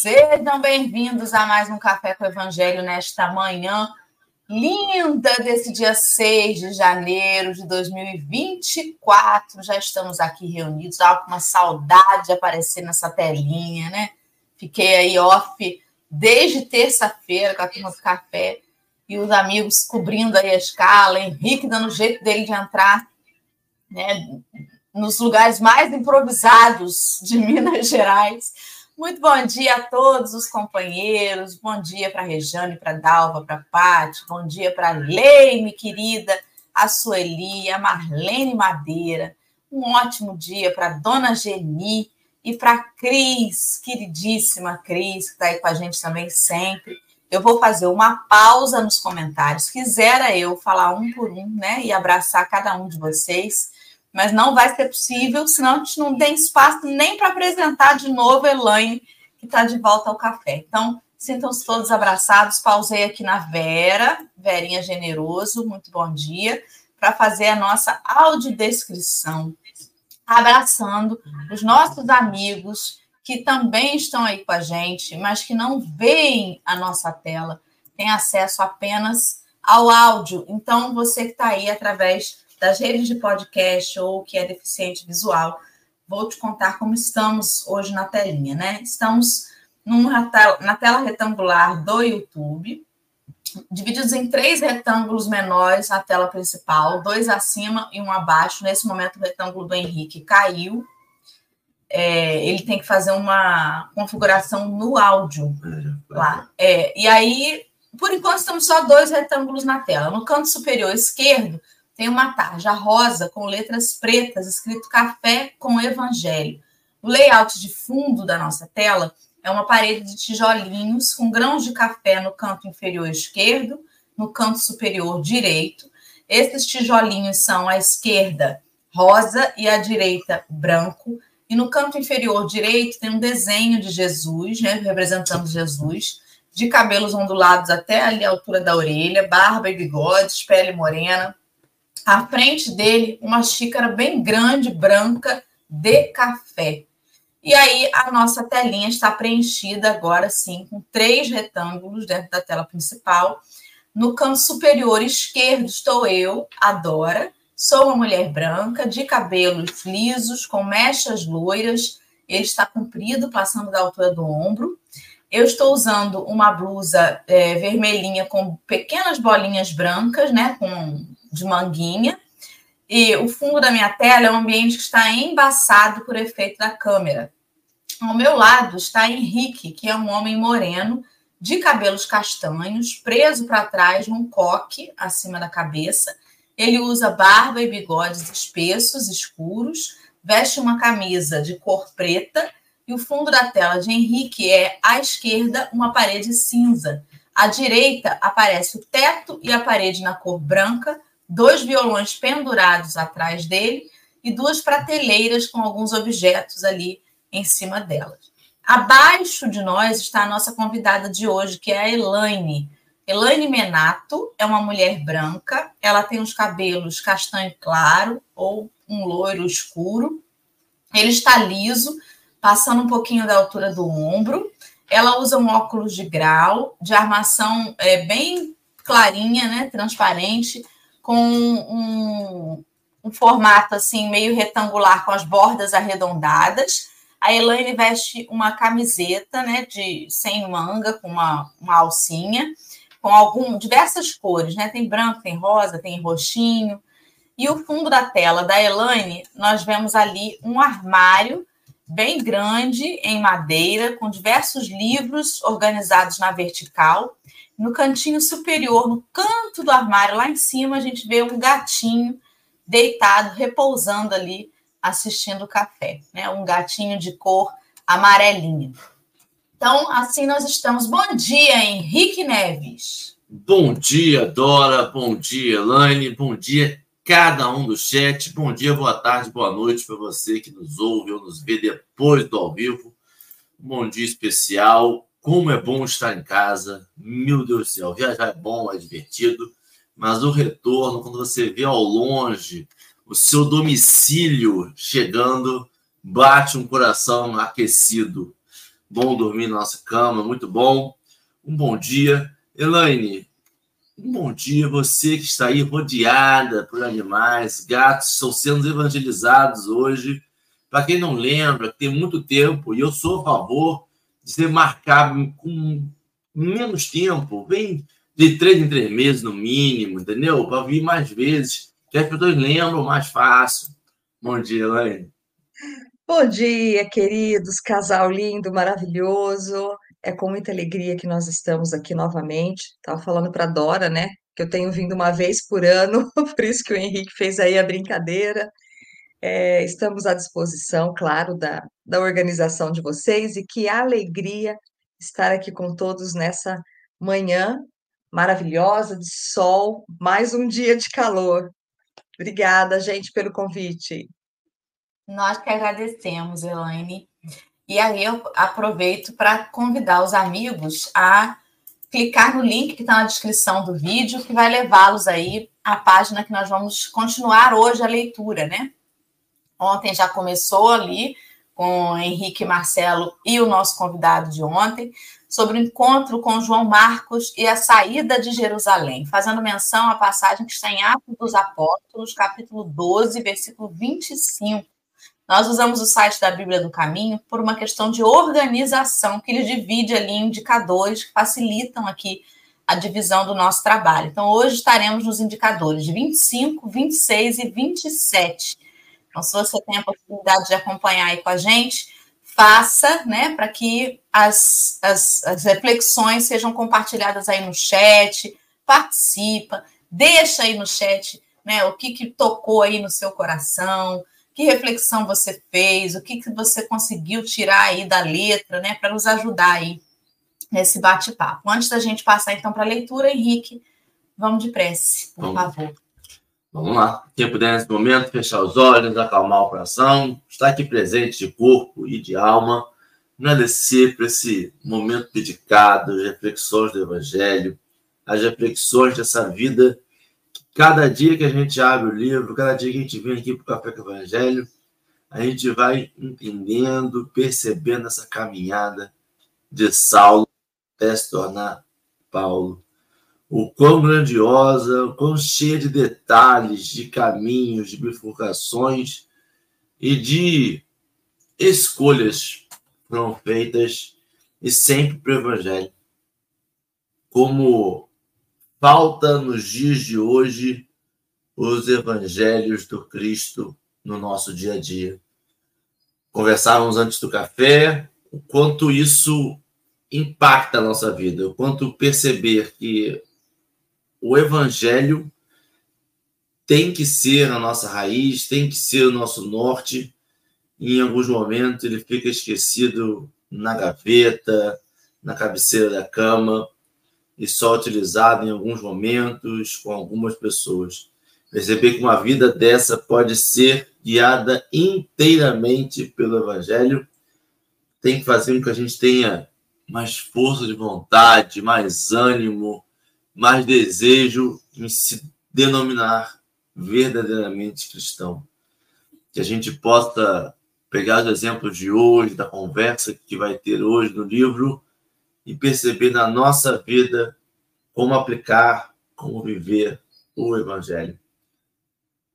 Sejam bem-vindos a mais um Café com o Evangelho nesta manhã linda desse dia 6 de janeiro de 2024. Já estamos aqui reunidos, dá com uma saudade de aparecer nessa telinha, né? Fiquei aí off desde terça-feira com a turma do café e os amigos cobrindo aí a escala, Henrique dando jeito dele de entrar, né? Nos lugares mais improvisados de Minas Gerais muito bom dia a todos os companheiros. Bom dia para a Rejane, para a Dalva, para a Paty. Bom dia para a Leime, querida, a Sueli, a Marlene Madeira. Um ótimo dia para a Dona Geni e para a Cris, queridíssima Cris, que está aí com a gente também sempre. Eu vou fazer uma pausa nos comentários. Quisera eu falar um por um, né? E abraçar cada um de vocês mas não vai ser possível, senão a gente não tem espaço nem para apresentar de novo a Elaine, que está de volta ao café. Então, sintam-se todos abraçados. Pausei aqui na Vera, Verinha Generoso, muito bom dia, para fazer a nossa audiodescrição, abraçando os nossos amigos que também estão aí com a gente, mas que não veem a nossa tela, têm acesso apenas ao áudio. Então, você que está aí através das redes de podcast ou que é deficiente visual, vou te contar como estamos hoje na telinha, né? Estamos numa na tela retangular do YouTube, divididos em três retângulos menores na tela principal, dois acima e um abaixo. Nesse momento, o retângulo do Henrique caiu. É, ele tem que fazer uma configuração no áudio lá. É, e aí, por enquanto, estamos só dois retângulos na tela. No canto superior esquerdo, tem uma tarja rosa com letras pretas, escrito Café com Evangelho. O layout de fundo da nossa tela é uma parede de tijolinhos com grãos de café no canto inferior esquerdo, no canto superior direito. Esses tijolinhos são à esquerda rosa e à direita branco. E no canto inferior direito tem um desenho de Jesus, né, representando Jesus, de cabelos ondulados até ali a altura da orelha, barba e bigodes, pele morena, à frente dele uma xícara bem grande, branca, de café. E aí a nossa telinha está preenchida agora sim com três retângulos dentro da tela principal. No canto superior esquerdo estou eu, Adora. Sou uma mulher branca, de cabelos lisos, com mechas loiras. Ele está comprido, passando da altura do ombro. Eu estou usando uma blusa é, vermelhinha com pequenas bolinhas brancas, né? Com de manguinha. E o fundo da minha tela é um ambiente que está embaçado por efeito da câmera. Ao meu lado está Henrique, que é um homem moreno, de cabelos castanhos, preso para trás num coque acima da cabeça. Ele usa barba e bigodes espessos, escuros, veste uma camisa de cor preta e o fundo da tela de Henrique é, à esquerda, uma parede cinza. À direita aparece o teto e a parede na cor branca, dois violões pendurados atrás dele e duas prateleiras com alguns objetos ali em cima delas. Abaixo de nós está a nossa convidada de hoje, que é a Elaine. Elaine Menato é uma mulher branca, ela tem os cabelos castanho claro ou um loiro escuro. Ele está liso, passando um pouquinho da altura do ombro. Ela usa um óculos de grau, de armação é, bem clarinha, né, transparente, com um, um formato assim meio retangular com as bordas arredondadas. A Elaine veste uma camiseta, né, de sem manga, com uma, uma alcinha, com algum diversas cores, né? Tem branco, tem rosa, tem roxinho. E o fundo da tela da Elaine, nós vemos ali um armário bem grande em madeira, com diversos livros organizados na vertical no cantinho superior, no canto do armário, lá em cima, a gente vê um gatinho deitado, repousando ali, assistindo o café, né? Um gatinho de cor amarelinha. Então, assim nós estamos. Bom dia, Henrique Neves. Bom dia, Dora. Bom dia, Elaine. Bom dia, cada um do chat. Bom dia, boa tarde, boa noite para você que nos ouve ou nos vê depois do ao vivo. bom dia especial como é bom estar em casa. Meu Deus do céu, viajar é bom, é divertido, mas o retorno, quando você vê ao longe o seu domicílio chegando, bate um coração aquecido. Bom dormir na nossa cama, muito bom. Um bom dia. Elaine, um bom dia. Você que está aí rodeada por animais, gatos, estão sendo evangelizados hoje. Para quem não lembra, tem muito tempo, e eu sou a favor de ser marcado com menos tempo, vem de três em três meses no mínimo, entendeu? Para vir mais vezes, que as pessoas lembram mais fácil. Bom dia, Elaine. Bom dia, queridos, casal lindo, maravilhoso. É com muita alegria que nós estamos aqui novamente. Estava falando para Dora, né? Que eu tenho vindo uma vez por ano, por isso que o Henrique fez aí a brincadeira. É, estamos à disposição, claro, da, da organização de vocês e que alegria estar aqui com todos nessa manhã maravilhosa de sol, mais um dia de calor. Obrigada, gente, pelo convite. Nós que agradecemos, Elaine. E aí eu aproveito para convidar os amigos a clicar no link que está na descrição do vídeo, que vai levá-los aí à página que nós vamos continuar hoje a leitura, né? Ontem já começou ali com Henrique Marcelo e o nosso convidado de ontem, sobre o encontro com João Marcos e a saída de Jerusalém, fazendo menção à passagem que está em Atos dos Apóstolos, capítulo 12, versículo 25. Nós usamos o site da Bíblia do Caminho por uma questão de organização, que ele divide ali indicadores que facilitam aqui a divisão do nosso trabalho. Então, hoje estaremos nos indicadores de 25, 26 e 27. Então, se você tem a possibilidade de acompanhar aí com a gente, faça, né, para que as, as, as, reflexões sejam compartilhadas aí no chat, participa, deixa aí no chat, né, o que, que tocou aí no seu coração, que reflexão você fez, o que, que você conseguiu tirar aí da letra, né, para nos ajudar aí nesse bate-papo. Antes da gente passar então para a leitura, Henrique, vamos de prece, por vamos. favor. Vamos lá. Quem puder nesse momento fechar os olhos, acalmar o coração, estar aqui presente de corpo e de alma, agradecer por esse momento dedicado às reflexões do Evangelho, às reflexões dessa vida. Cada dia que a gente abre o livro, cada dia que a gente vem aqui para o Café com o Evangelho, a gente vai entendendo, percebendo essa caminhada de Saulo até se tornar Paulo o quão grandiosa, o quão cheia de detalhes, de caminhos, de bifurcações e de escolhas foram feitas e sempre para o Evangelho. Como falta nos dias de hoje os evangelhos do Cristo no nosso dia a dia. Conversávamos antes do café o quanto isso impacta a nossa vida, o quanto perceber que o evangelho tem que ser a nossa raiz, tem que ser o nosso norte. Em alguns momentos ele fica esquecido na gaveta, na cabeceira da cama e só utilizado em alguns momentos com algumas pessoas. Perceber que uma vida dessa pode ser guiada inteiramente pelo Evangelho tem que fazer com que a gente tenha mais força de vontade, mais ânimo, mais desejo em se denominar verdadeiramente cristão. Que a gente possa pegar os exemplos de hoje, da conversa que vai ter hoje no livro, e perceber na nossa vida como aplicar, como viver o Evangelho.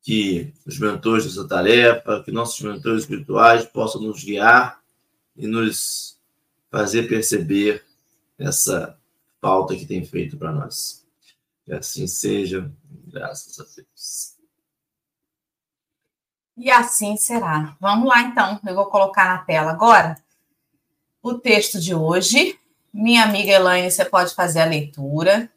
Que os mentores dessa tarefa, que nossos mentores espirituais possam nos guiar e nos fazer perceber essa falta que tem feito para nós. Que assim seja, graças a Deus. E assim será. Vamos lá, então. Eu vou colocar na tela agora o texto de hoje. Minha amiga Elaine, você pode fazer a leitura.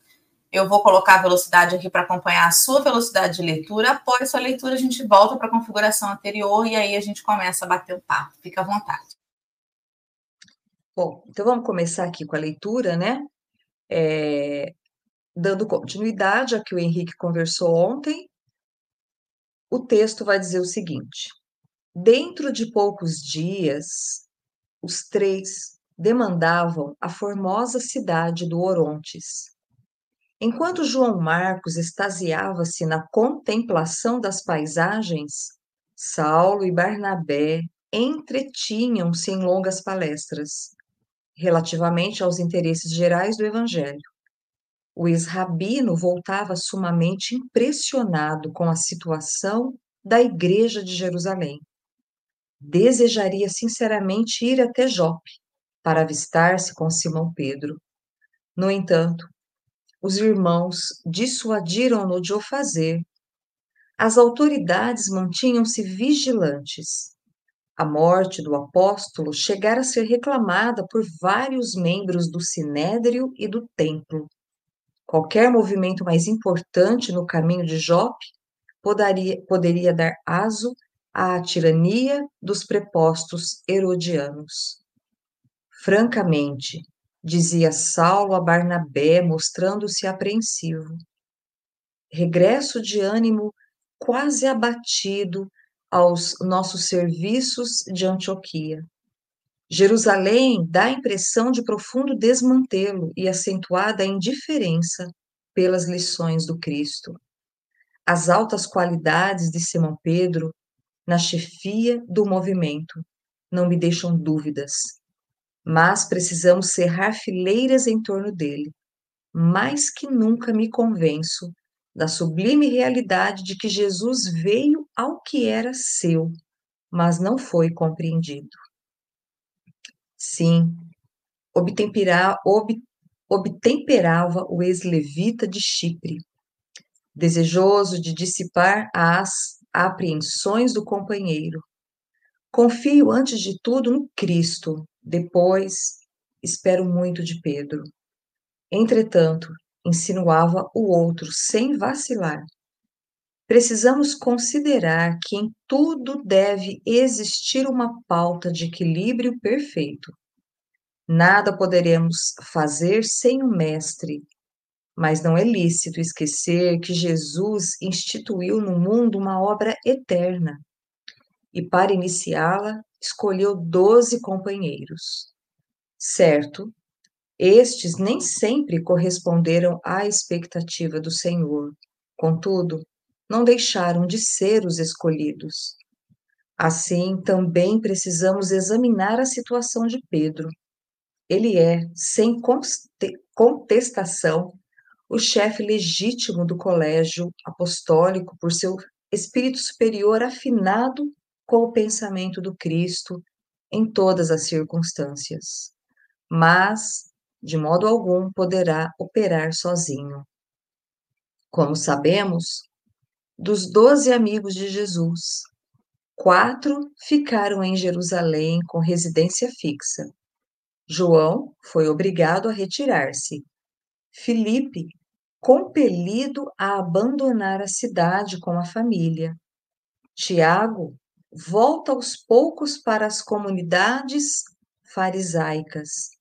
Eu vou colocar a velocidade aqui para acompanhar a sua velocidade de leitura. Após a sua leitura, a gente volta para a configuração anterior e aí a gente começa a bater o papo. Fica à vontade. Bom, então vamos começar aqui com a leitura, né? É, dando continuidade a que o Henrique conversou ontem, o texto vai dizer o seguinte: dentro de poucos dias, os três demandavam a formosa cidade do Orontes. Enquanto João Marcos extasiava-se na contemplação das paisagens, Saulo e Barnabé entretinham-se em longas palestras relativamente aos interesses gerais do Evangelho. O ex-rabino voltava sumamente impressionado com a situação da Igreja de Jerusalém. Desejaria sinceramente ir até Jope para avistar-se com Simão Pedro. No entanto, os irmãos dissuadiram-no de o fazer. As autoridades mantinham-se vigilantes. A morte do apóstolo chegara a ser reclamada por vários membros do sinédrio e do templo. Qualquer movimento mais importante no caminho de Jope poderia, poderia dar aso à tirania dos prepostos herodianos. Francamente, dizia Saulo a Barnabé, mostrando-se apreensivo. Regresso de ânimo quase abatido aos nossos serviços de Antioquia. Jerusalém dá a impressão de profundo desmantelo e acentuada indiferença pelas lições do Cristo. As altas qualidades de Simão Pedro na chefia do movimento não me deixam dúvidas, mas precisamos cerrar fileiras em torno dele. Mais que nunca me convenço da sublime realidade de que Jesus veio ao que era seu, mas não foi compreendido. Sim, obtempera, ob, obtemperava o ex-levita de Chipre, desejoso de dissipar as apreensões do companheiro. Confio antes de tudo no Cristo, depois espero muito de Pedro. Entretanto, insinuava o outro sem vacilar. Precisamos considerar que em tudo deve existir uma pauta de equilíbrio perfeito. Nada poderemos fazer sem o Mestre, mas não é lícito esquecer que Jesus instituiu no mundo uma obra eterna e, para iniciá-la, escolheu doze companheiros. Certo, estes nem sempre corresponderam à expectativa do Senhor, contudo, não deixaram de ser os escolhidos. Assim, também precisamos examinar a situação de Pedro. Ele é, sem contestação, o chefe legítimo do colégio apostólico por seu espírito superior afinado com o pensamento do Cristo em todas as circunstâncias. Mas, de modo algum, poderá operar sozinho. Como sabemos, dos doze amigos de Jesus, quatro ficaram em Jerusalém com residência fixa. João foi obrigado a retirar-se. Filipe, compelido a abandonar a cidade com a família. Tiago volta aos poucos para as comunidades farisaicas.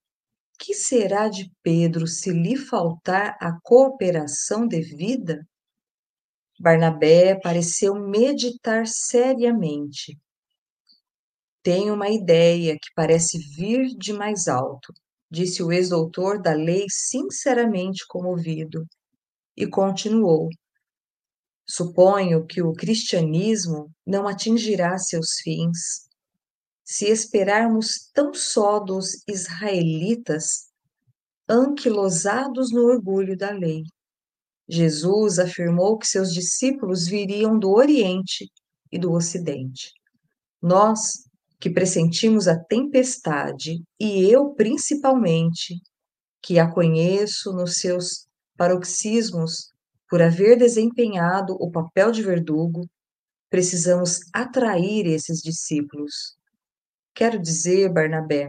Que será de Pedro se lhe faltar a cooperação devida? Barnabé pareceu meditar seriamente. Tenho uma ideia que parece vir de mais alto, disse o ex-doutor da lei sinceramente comovido, e continuou. Suponho que o cristianismo não atingirá seus fins se esperarmos tão só dos israelitas anquilosados no orgulho da lei. Jesus afirmou que seus discípulos viriam do Oriente e do Ocidente. Nós, que pressentimos a tempestade, e eu principalmente, que a conheço nos seus paroxismos por haver desempenhado o papel de verdugo, precisamos atrair esses discípulos. Quero dizer, Barnabé,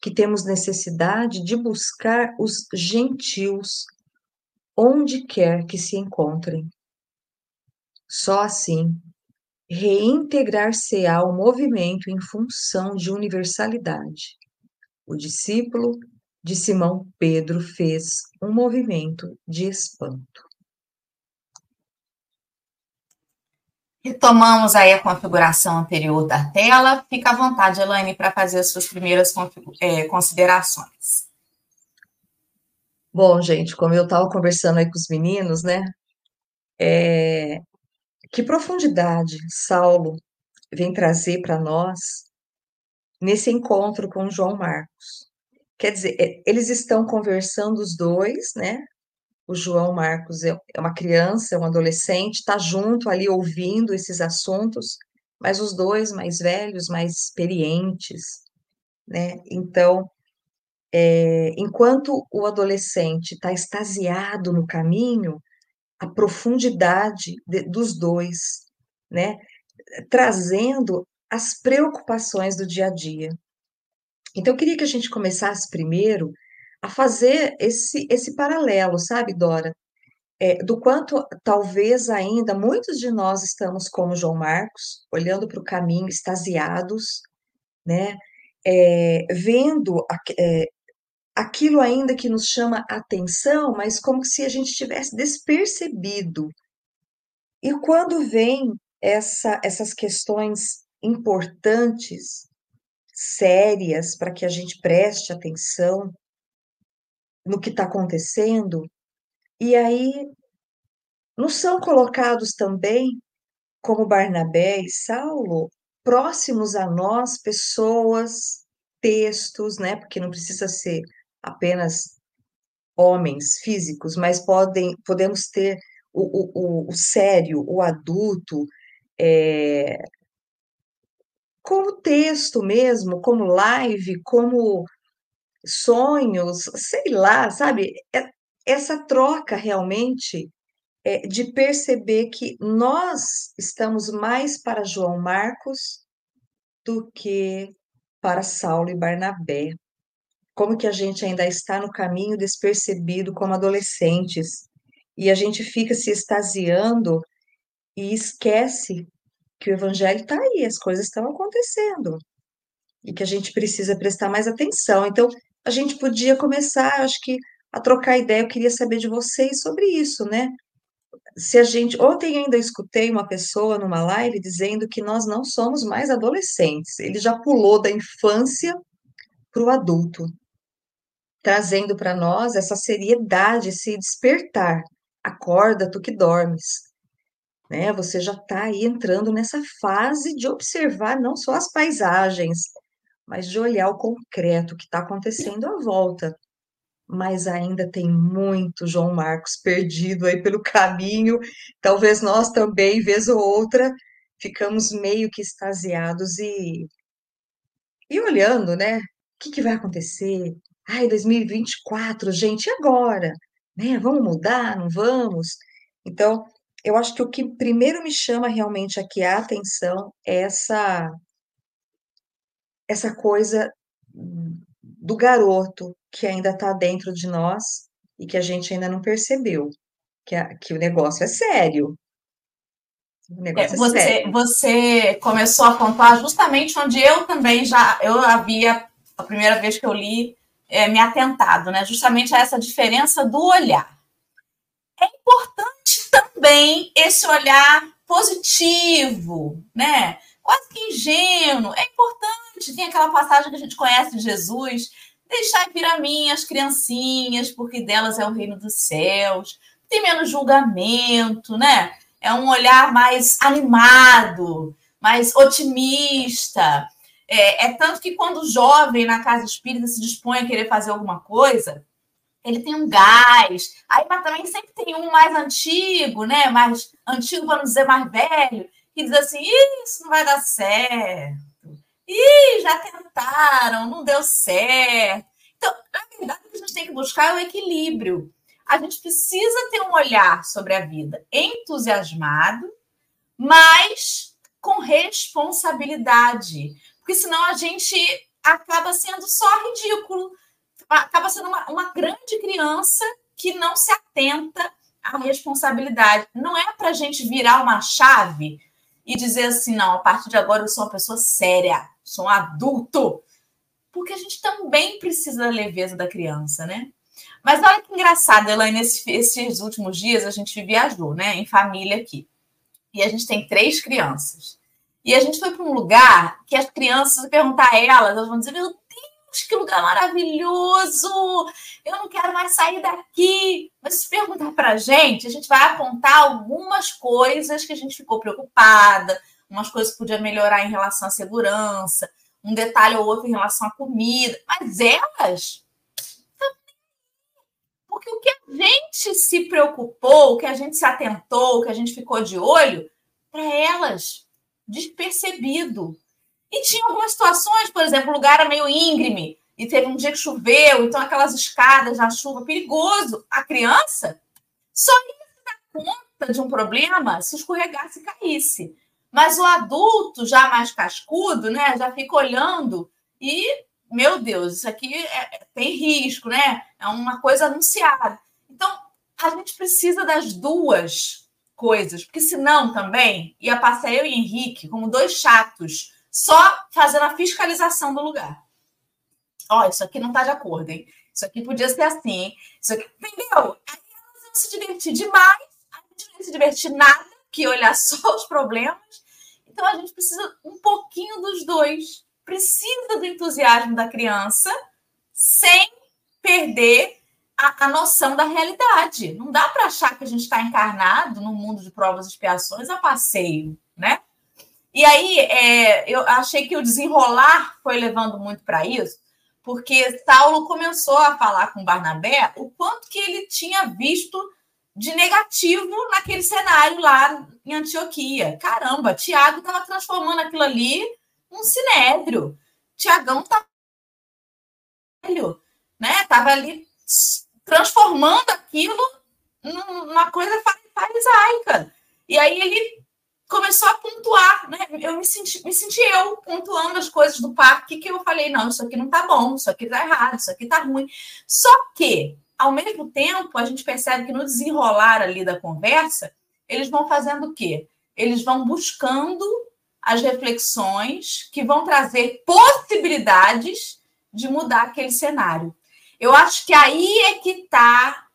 que temos necessidade de buscar os gentios onde quer que se encontrem. Só assim reintegrar-se-á ao movimento em função de universalidade. O discípulo de Simão Pedro fez um movimento de espanto. Retomamos aí a configuração anterior da tela. Fica à vontade, Elaine, para fazer as suas primeiras é, considerações. Bom, gente, como eu estava conversando aí com os meninos, né? É, que profundidade Saulo vem trazer para nós nesse encontro com João Marcos. Quer dizer, é, eles estão conversando os dois, né? O João Marcos é, é uma criança, é um adolescente, está junto ali ouvindo esses assuntos, mas os dois mais velhos, mais experientes, né? Então, é, enquanto o adolescente está extasiado no caminho, a profundidade de, dos dois, né? Trazendo as preocupações do dia a dia. Então, eu queria que a gente começasse primeiro a fazer esse, esse paralelo, sabe, Dora? É, do quanto talvez ainda muitos de nós estamos como João Marcos, olhando para o caminho, extasiados, né? É, vendo é, aquilo ainda que nos chama atenção, mas como se a gente tivesse despercebido. E quando vem essa, essas questões importantes, sérias, para que a gente preste atenção no que está acontecendo, e aí não são colocados também, como Barnabé e Saulo, próximos a nós, pessoas, textos, né? Porque não precisa ser apenas homens físicos, mas podem, podemos ter o, o, o sério, o adulto, é, como texto mesmo, como live, como sonhos, sei lá, sabe? É, essa troca realmente é de perceber que nós estamos mais para João Marcos do que para Saulo e Barnabé. Como que a gente ainda está no caminho despercebido como adolescentes e a gente fica se extasiando e esquece que o evangelho está aí, as coisas estão acontecendo e que a gente precisa prestar mais atenção. Então, a gente podia começar, acho que, a trocar ideia. Eu queria saber de vocês sobre isso, né? Se a gente. Ontem ainda escutei uma pessoa numa live dizendo que nós não somos mais adolescentes. Ele já pulou da infância para o adulto, trazendo para nós essa seriedade, esse despertar. Acorda, tu que dormes né? Você já está aí entrando nessa fase de observar não só as paisagens, mas de olhar o concreto que está acontecendo à volta. Mas ainda tem muito João Marcos perdido aí pelo caminho. Talvez nós também, vez ou outra, ficamos meio que extasiados e, e olhando, né? O que, que vai acontecer? Ai, 2024, gente, e agora? Né? Vamos mudar? Não vamos? Então, eu acho que o que primeiro me chama realmente aqui a atenção é essa essa coisa do garoto que ainda está dentro de nós e que a gente ainda não percebeu que, a, que o negócio é sério. O negócio é, você, é sério. você começou a contar justamente onde eu também já eu havia a primeira vez que eu li é, me atentado, né? Justamente a essa diferença do olhar. É importante também esse olhar positivo, né? Quase que ingênuo. É importante. Tem aquela passagem que a gente conhece de Jesus: deixar vir a mim as criancinhas, porque delas é o reino dos céus. Tem menos julgamento, né? É um olhar mais animado, mais otimista. É, é tanto que quando o jovem na casa espírita se dispõe a querer fazer alguma coisa, ele tem um gás. Aí, mas também sempre tem um mais antigo, né? Mais antigo, não dizer mais velho, que diz assim: isso não vai dar certo. Ih, já tentaram, não deu certo. Então, na verdade, o que a gente tem que buscar é o equilíbrio. A gente precisa ter um olhar sobre a vida entusiasmado, mas com responsabilidade. Porque senão a gente acaba sendo só ridículo acaba sendo uma, uma grande criança que não se atenta à responsabilidade. Não é para a gente virar uma chave e dizer assim, não, a partir de agora eu sou uma pessoa séria, sou um adulto. Porque a gente também precisa da leveza da criança, né? Mas olha que engraçado, Elaine, esses últimos dias a gente viajou, né, em família aqui. E a gente tem três crianças. E a gente foi para um lugar que as crianças, se perguntar a elas, elas vão dizer: Meu que lugar maravilhoso! Eu não quero mais sair daqui. Mas se perguntar para a gente, a gente vai apontar algumas coisas que a gente ficou preocupada, umas coisas que podia melhorar em relação à segurança, um detalhe ou outro em relação à comida, mas elas porque o que a gente se preocupou, o que a gente se atentou, o que a gente ficou de olho, para elas, despercebido. E tinha algumas situações, por exemplo, o lugar era meio íngreme, e teve um dia que choveu, então aquelas escadas na chuva, perigoso. A criança só ia se dar conta de um problema se escorregasse e caísse. Mas o adulto, já mais cascudo, né, já fica olhando e, meu Deus, isso aqui é, tem risco, né? É uma coisa anunciada. Então, a gente precisa das duas coisas, porque senão também ia passar eu e Henrique como dois chatos, só fazendo a fiscalização do lugar. Ó, isso aqui não está de acordo, hein? Isso aqui podia ser assim, hein? Isso aqui, entendeu? Aí elas vão se divertir demais, a gente não vai se divertir nada, que olhar só os problemas. Então a gente precisa um pouquinho dos dois. Precisa do entusiasmo da criança sem perder a, a noção da realidade. Não dá para achar que a gente está encarnado no mundo de provas e expiações a passeio, né? E aí é, eu achei que o desenrolar foi levando muito para isso, porque Saulo começou a falar com Barnabé o quanto que ele tinha visto de negativo naquele cenário lá em Antioquia. Caramba, Tiago estava transformando aquilo ali num sinédrio. Tiagão tá né? Tava ali transformando aquilo numa coisa farisaica. E aí ele começou a pontuar, né? Eu me senti, me senti eu pontuando as coisas do parque que eu falei, não, isso aqui não tá bom, isso aqui tá errado, isso aqui tá ruim. Só que, ao mesmo tempo, a gente percebe que no desenrolar ali da conversa, eles vão fazendo o quê? Eles vão buscando as reflexões que vão trazer possibilidades de mudar aquele cenário. Eu acho que aí é que está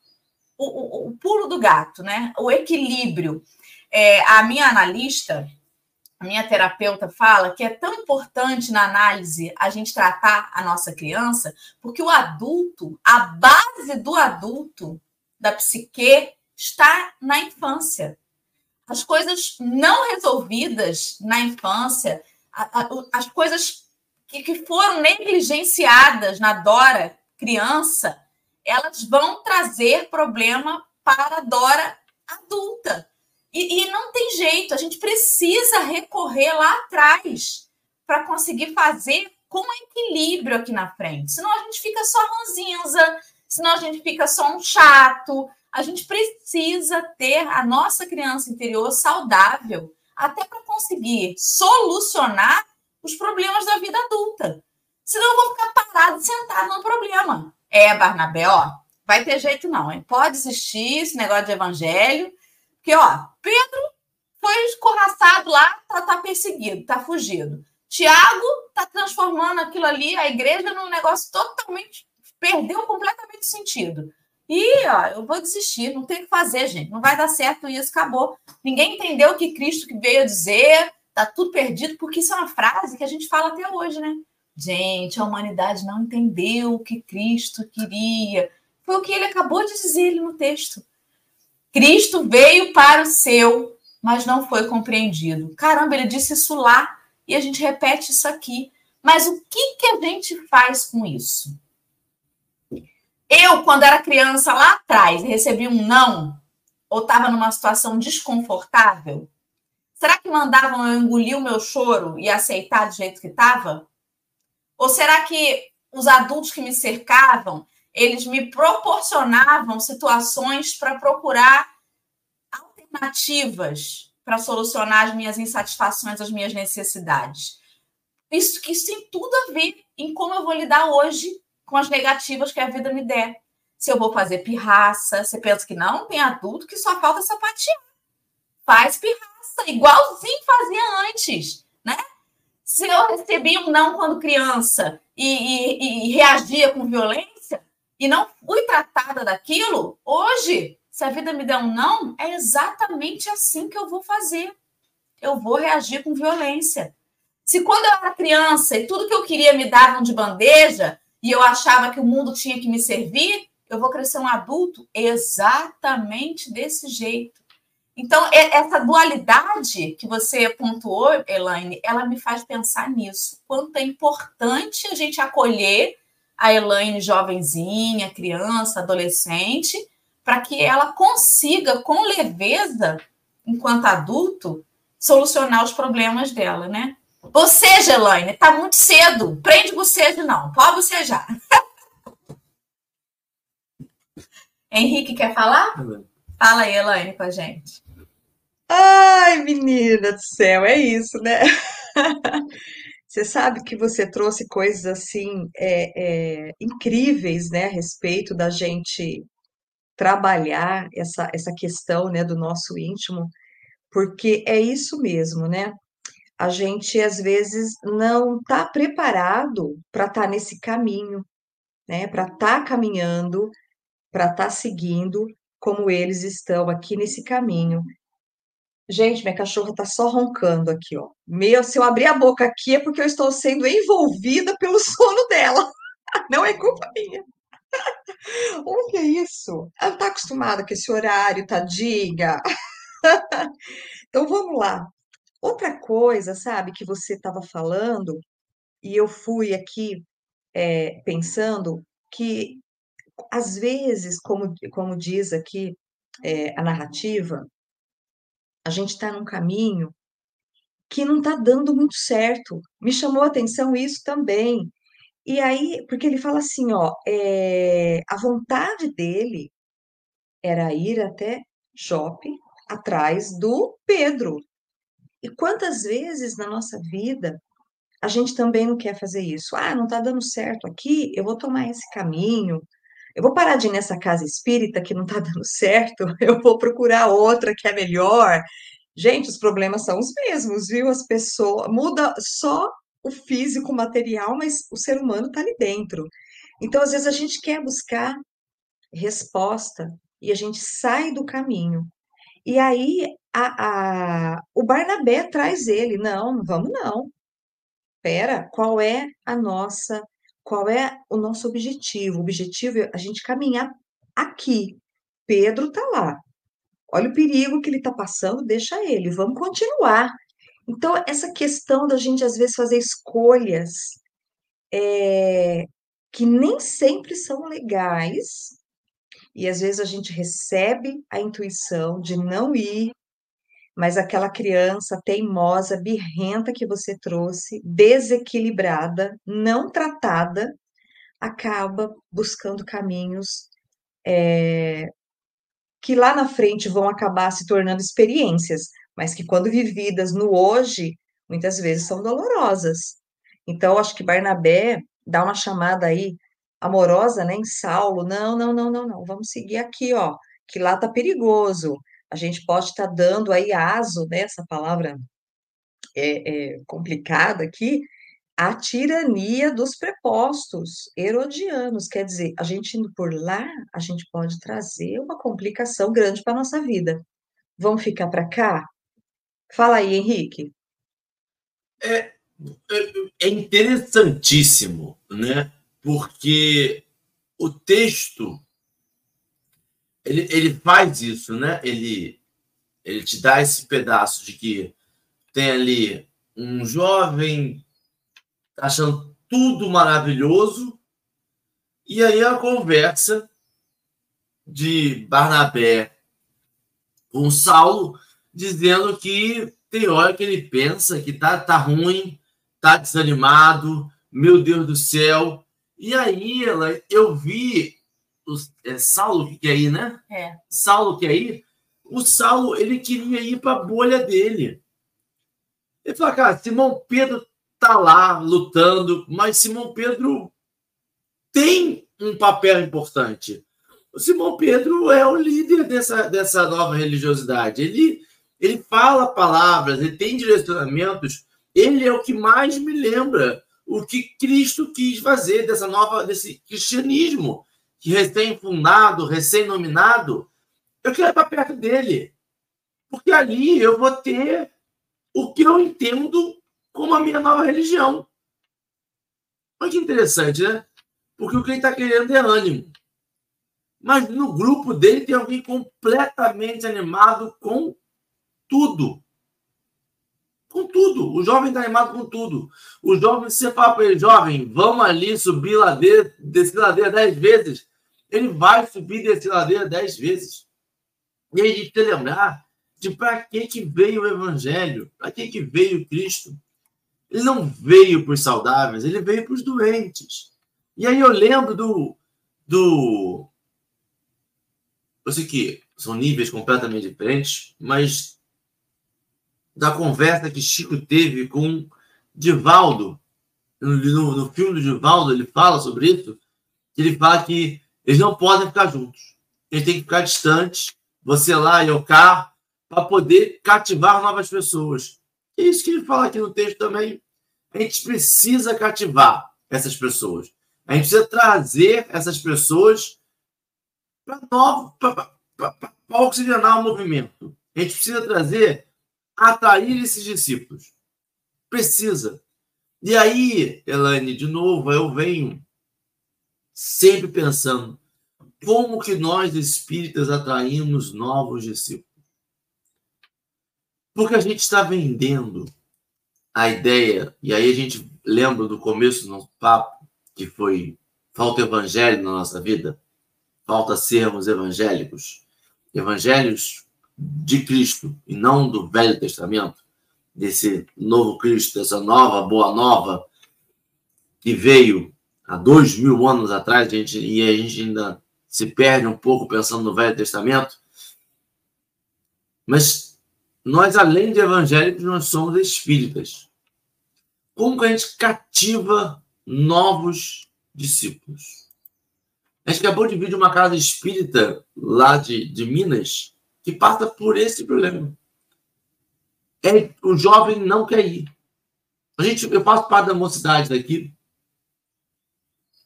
o, o, o, pulo do gato, né? O equilíbrio. É, a minha analista, a minha terapeuta fala que é tão importante na análise a gente tratar a nossa criança, porque o adulto, a base do adulto, da psique, está na infância. As coisas não resolvidas na infância, as coisas que foram negligenciadas na Dora criança, elas vão trazer problema para a Dora adulta. E, e não tem jeito, a gente precisa recorrer lá atrás para conseguir fazer com equilíbrio aqui na frente. Senão a gente fica só ranzinza, senão a gente fica só um chato. A gente precisa ter a nossa criança interior saudável, até para conseguir solucionar os problemas da vida adulta. Senão eu vou ficar parado, sentado no problema. É, Barnabé, ó, vai ter jeito não, hein? Pode existir esse negócio de evangelho, porque, ó, Pedro foi escorraçado lá, tá, tá perseguido, tá fugido. Tiago tá transformando aquilo ali, a igreja, num negócio totalmente. perdeu completamente o sentido. E, ó, eu vou desistir, não tem o que fazer, gente. Não vai dar certo isso, acabou. Ninguém entendeu o que Cristo veio dizer, tá tudo perdido, porque isso é uma frase que a gente fala até hoje, né? Gente, a humanidade não entendeu o que Cristo queria. Foi o que ele acabou de dizer no texto. Cristo veio para o seu, mas não foi compreendido. Caramba, ele disse isso lá e a gente repete isso aqui. Mas o que, que a gente faz com isso? Eu, quando era criança lá atrás, recebi um não, ou estava numa situação desconfortável, será que mandavam eu engolir o meu choro e aceitar do jeito que estava? Ou será que os adultos que me cercavam, eles me proporcionavam situações para procurar alternativas para solucionar as minhas insatisfações, as minhas necessidades? Isso, isso tem tudo a ver em como eu vou lidar hoje com as negativas que a vida me der. Se eu vou fazer pirraça, você pensa que não? Tem adulto que só falta sapatear. Faz pirraça, igualzinho fazia antes, né? Se eu recebi um não quando criança e, e, e reagia com violência e não fui tratada daquilo, hoje, se a vida me der um não, é exatamente assim que eu vou fazer. Eu vou reagir com violência. Se quando eu era criança e tudo que eu queria me davam de bandeja e eu achava que o mundo tinha que me servir, eu vou crescer um adulto exatamente desse jeito. Então, essa dualidade que você pontuou, Elaine, ela me faz pensar nisso. Quanto é importante a gente acolher a Elaine jovenzinha, criança, adolescente, para que ela consiga, com leveza, enquanto adulto, solucionar os problemas dela, né? Boceja, Elaine, tá muito cedo. Prende bocejo, não. Pode bocejar. Henrique, quer falar? Fala aí, Elaine, com a gente. Ai, menina do céu, é isso, né? Você sabe que você trouxe coisas assim é, é, incríveis, né, a respeito da gente trabalhar essa, essa questão, né, do nosso íntimo, porque é isso mesmo, né? A gente às vezes não está preparado para estar tá nesse caminho, né? Para estar tá caminhando, para estar tá seguindo como eles estão aqui nesse caminho. Gente, minha cachorra tá só roncando aqui, ó. Meu, se eu abrir a boca aqui é porque eu estou sendo envolvida pelo sono dela. Não é culpa minha. O que é isso? Ela tá acostumada com esse horário, tadinha. Então vamos lá. Outra coisa, sabe, que você estava falando, e eu fui aqui é, pensando que às vezes, como, como diz aqui é, a narrativa, a gente está num caminho que não está dando muito certo. Me chamou a atenção isso também. E aí, porque ele fala assim, ó, é, a vontade dele era ir até Jope atrás do Pedro. E quantas vezes na nossa vida a gente também não quer fazer isso? Ah, não está dando certo aqui, eu vou tomar esse caminho, eu vou parar de ir nessa casa espírita que não está dando certo, eu vou procurar outra que é melhor. Gente, os problemas são os mesmos, viu? As pessoas muda só o físico, o material, mas o ser humano está ali dentro. Então, às vezes a gente quer buscar resposta e a gente sai do caminho. E aí a, a, o Barnabé traz ele, não, vamos não. Pera, qual é a nossa qual é o nosso objetivo? O objetivo é a gente caminhar aqui. Pedro está lá. Olha o perigo que ele está passando, deixa ele, vamos continuar. Então, essa questão da gente, às vezes, fazer escolhas é, que nem sempre são legais, e às vezes a gente recebe a intuição de não ir, mas aquela criança teimosa, birrenta que você trouxe, desequilibrada, não tratada, acaba buscando caminhos é, que lá na frente vão acabar se tornando experiências, mas que quando vividas no hoje, muitas vezes são dolorosas. Então, acho que Barnabé dá uma chamada aí amorosa, né, em Saulo. Não, não, não, não, não. Vamos seguir aqui, ó, que lá tá perigoso a gente pode estar tá dando aí aso, né, essa palavra é, é complicada aqui, a tirania dos prepostos herodianos. Quer dizer, a gente indo por lá, a gente pode trazer uma complicação grande para a nossa vida. Vamos ficar para cá? Fala aí, Henrique. É, é, é interessantíssimo, né? Porque o texto ele, ele faz isso, né? Ele, ele te dá esse pedaço de que tem ali um jovem achando tudo maravilhoso, e aí a conversa de Barnabé com Saulo, dizendo que tem hora que ele pensa que tá, tá ruim, tá desanimado, meu Deus do céu. E aí ela, eu vi o, é Saulo que quer ir, né? É. Saulo quer ir. O Saulo, ele queria ir para a bolha dele. Ele falou, cara, Simão Pedro tá lá lutando, mas Simão Pedro tem um papel importante. O Simão Pedro é o líder dessa, dessa nova religiosidade. Ele, ele fala palavras, ele tem direcionamentos. Ele é o que mais me lembra o que Cristo quis fazer dessa nova desse cristianismo recém-fundado, recém-nominado, eu quero ir para perto dele. Porque ali eu vou ter o que eu entendo como a minha nova religião. Olha que interessante, né? Porque o que ele está querendo é ânimo. Mas no grupo dele tem alguém completamente animado com tudo. Com tudo. O jovem está animado com tudo. O jovem, se você fala para ele, jovem, vamos ali subir ladeira, descer ladeira dez vezes, ele vai subir e descer ladeira dez vezes. E a gente tem que lembrar de para que, que veio o Evangelho, para que, que veio Cristo. Ele não veio para os saudáveis, ele veio para os doentes. E aí eu lembro do. do eu sei que são níveis completamente diferentes, mas da conversa que Chico teve com Divaldo. No, no filme do Divaldo, ele fala sobre isso. Ele fala que eles não podem ficar juntos. Eles têm que ficar distantes. Você lá e o carro, para poder cativar novas pessoas. É isso que ele fala aqui no texto também. A gente precisa cativar essas pessoas. A gente precisa trazer essas pessoas para novo, para oxigenar o movimento. A gente precisa trazer, atrair esses discípulos. Precisa. E aí, Elaine, de novo, eu venho sempre pensando como que nós espíritas atraímos novos discípulos. Porque a gente está vendendo a ideia, e aí a gente lembra do começo do nosso papo, que foi falta evangelho na nossa vida, falta sermos evangélicos, evangelhos de Cristo e não do Velho Testamento, desse novo Cristo, dessa nova boa nova que veio há dois mil anos atrás, a gente, e a gente ainda se perde um pouco pensando no Velho Testamento. Mas nós, além de evangélicos, nós somos espíritas. Como que a gente cativa novos discípulos? A gente acabou de vir de uma casa espírita lá de, de Minas que passa por esse problema. É, o jovem não quer ir. A gente, eu faço parte da mocidade daqui.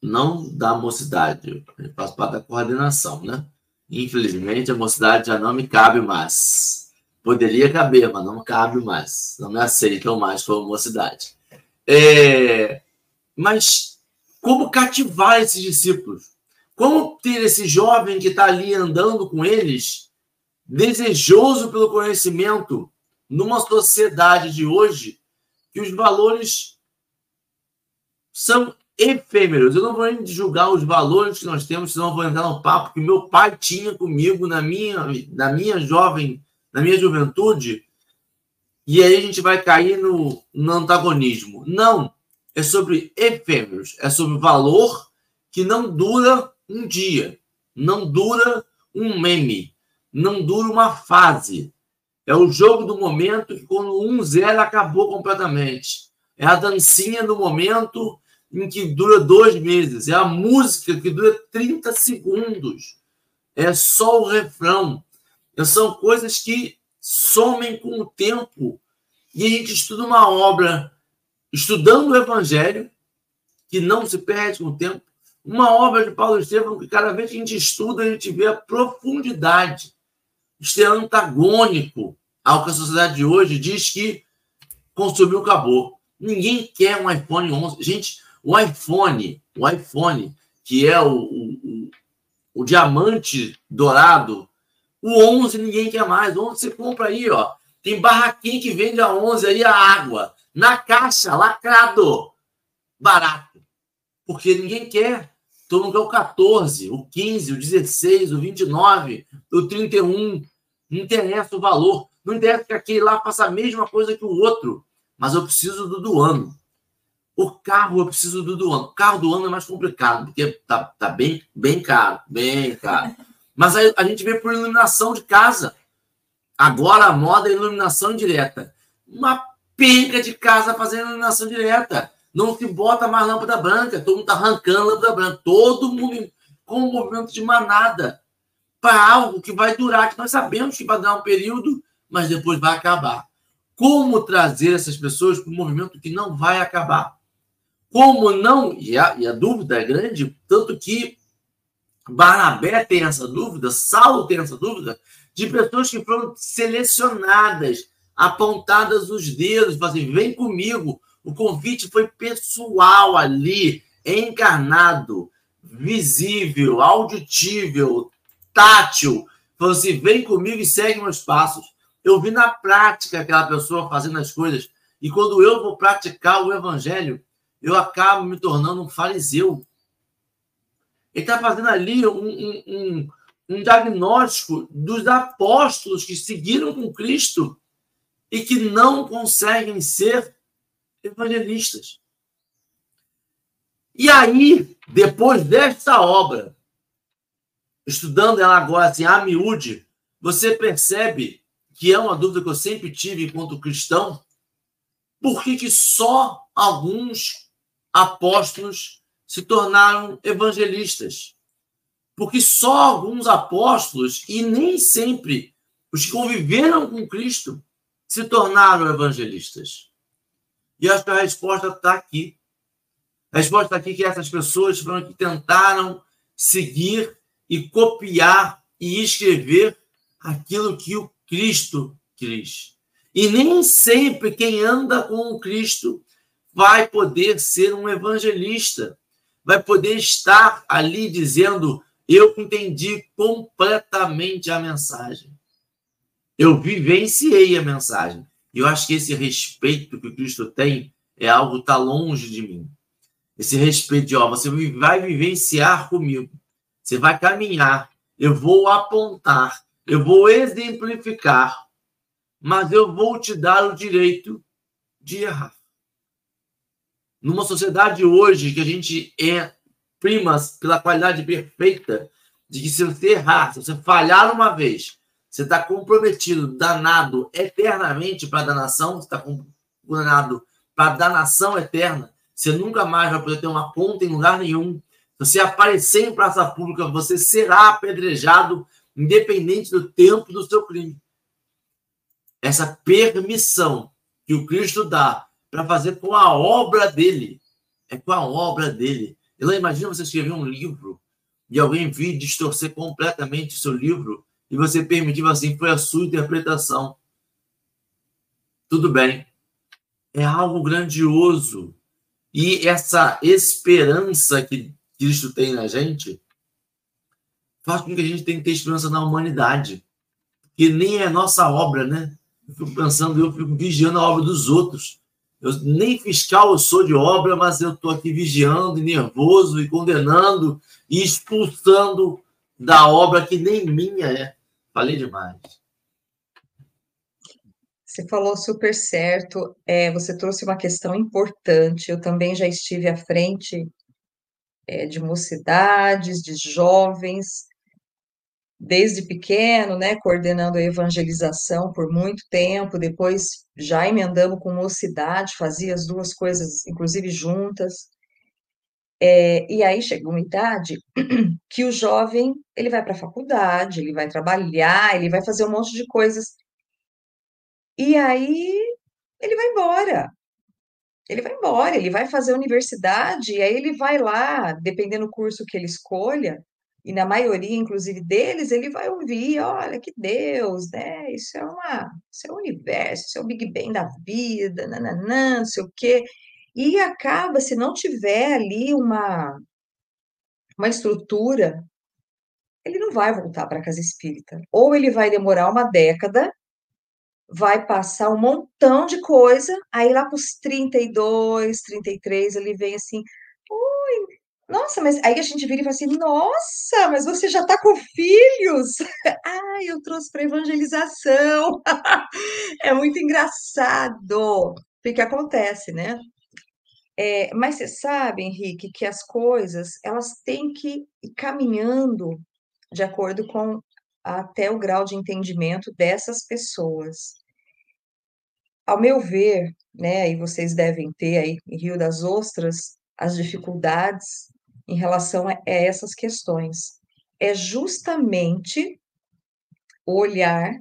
Não da mocidade, eu faço parte da coordenação, né? Infelizmente, a mocidade já não me cabe mais. Poderia caber, mas não cabe mais. Não me aceitam mais como mocidade. É, mas como cativar esses discípulos? Como ter esse jovem que está ali andando com eles, desejoso pelo conhecimento, numa sociedade de hoje que os valores são efêmeros. Eu não vou nem julgar os valores que nós temos, senão vou entrar no papo que meu pai tinha comigo na minha, na minha jovem na minha juventude, e aí a gente vai cair no, no antagonismo. Não, é sobre efêmeros, é sobre valor que não dura um dia, não dura um meme, não dura uma fase. É o jogo do momento que quando um zero acabou completamente. É a dancinha do momento em que dura dois meses. É a música que dura 30 segundos. É só o refrão. Então, são coisas que somem com o tempo. E a gente estuda uma obra, estudando o Evangelho, que não se perde com o tempo, uma obra de Paulo Estevam que cada vez que a gente estuda, a gente vê a profundidade. Isso é antagônico ao que a sociedade de hoje diz que consumiu, acabou. Ninguém quer um iPhone 11. Gente, o iPhone, o iPhone, que é o, o, o diamante dourado o 11 ninguém quer mais. O 11 você compra aí, ó. Tem barraquinha que vende a 11 aí a água. Na caixa, lacrado. Barato. Porque ninguém quer. Todo mundo quer o 14, o 15, o 16, o 29, o 31. Não interessa o valor. Não interessa que aquele lá faça a mesma coisa que o outro. Mas eu preciso do do ano. O carro eu preciso do do ano. O carro do ano é mais complicado, porque tá, tá bem, bem caro. Bem caro. Mas a, a gente vê por iluminação de casa. Agora a moda é iluminação direta. Uma penca de casa fazendo iluminação direta. Não se bota mais lâmpada branca. Todo mundo está arrancando lâmpada branca. Todo mundo com um movimento de manada. Para algo que vai durar, que nós sabemos que vai durar um período, mas depois vai acabar. Como trazer essas pessoas para um movimento que não vai acabar? Como não? E a, e a dúvida é grande, tanto que Barnabé tem essa dúvida, Saulo tem essa dúvida, de pessoas que foram selecionadas, apontadas os dedos, assim, vem comigo. O convite foi pessoal ali, encarnado, visível, auditível, tátil. Falou assim: vem comigo e segue meus passos. Eu vi na prática aquela pessoa fazendo as coisas. E quando eu vou praticar o evangelho, eu acabo me tornando um fariseu. Ele está fazendo ali um, um, um, um diagnóstico dos apóstolos que seguiram com Cristo e que não conseguem ser evangelistas. E aí, depois desta obra, estudando ela agora assim, a miúde, você percebe que é uma dúvida que eu sempre tive enquanto cristão, por que, que só alguns apóstolos se tornaram evangelistas? Porque só alguns apóstolos, e nem sempre os que conviveram com Cristo, se tornaram evangelistas. E acho que a resposta está aqui. A resposta está aqui que essas pessoas foram que tentaram seguir e copiar e escrever aquilo que o Cristo quis. E nem sempre quem anda com o Cristo vai poder ser um evangelista, vai poder estar ali dizendo: Eu entendi completamente a mensagem. Eu vivenciei a mensagem. E eu acho que esse respeito que Cristo tem é algo que está longe de mim. Esse respeito de, ó, você vai vivenciar comigo, você vai caminhar, eu vou apontar, eu vou exemplificar, mas eu vou te dar o direito de errar. Numa sociedade hoje que a gente é primas pela qualidade perfeita, de que se você errar, se você falhar uma vez, você está comprometido, danado eternamente para a danação, você está condenado para a danação eterna, você nunca mais vai poder ter uma conta em lugar nenhum. Se você aparecer em praça pública, você será apedrejado, independente do tempo do seu crime. Essa permissão que o Cristo dá para fazer com a obra dele, é com a obra dele. Ela imagina você escrever um livro e alguém vir distorcer completamente o seu livro e você permitiu assim, foi a sua interpretação. Tudo bem. É algo grandioso. E essa esperança que Cristo tem na gente faz com que a gente tenha que ter esperança na humanidade. Que nem é nossa obra, né? Eu fico pensando, eu fico vigiando a obra dos outros. Eu nem fiscal eu sou de obra, mas eu estou aqui vigiando, e nervoso e condenando e expulsando da obra que nem minha é. Falei demais. Você falou super certo. É, você trouxe uma questão importante. Eu também já estive à frente é, de mocidades, de jovens, desde pequeno, né, coordenando a evangelização por muito tempo. Depois já emendamos com mocidade, fazia as duas coisas, inclusive juntas. É, e aí chega uma idade que o jovem ele vai para a faculdade, ele vai trabalhar, ele vai fazer um monte de coisas. E aí ele vai embora. Ele vai embora, ele vai fazer universidade, e aí ele vai lá, dependendo do curso que ele escolha, e na maioria, inclusive, deles, ele vai ouvir, olha, que Deus, né? Isso é uma, isso é o universo, isso é o Big Bang da vida, nananã, não sei o quê. E acaba, se não tiver ali uma, uma estrutura, ele não vai voltar para a casa espírita. Ou ele vai demorar uma década, vai passar um montão de coisa, aí lá para os 32, 33, ele vem assim, nossa, mas aí a gente vira e fala assim, nossa, mas você já está com filhos? ah, eu trouxe para evangelização. é muito engraçado. O que acontece, né? É, mas você sabe, Henrique, que as coisas elas têm que ir caminhando de acordo com até o grau de entendimento dessas pessoas. Ao meu ver, né, e vocês devem ter aí em Rio das Ostras as dificuldades em relação a essas questões. É justamente o olhar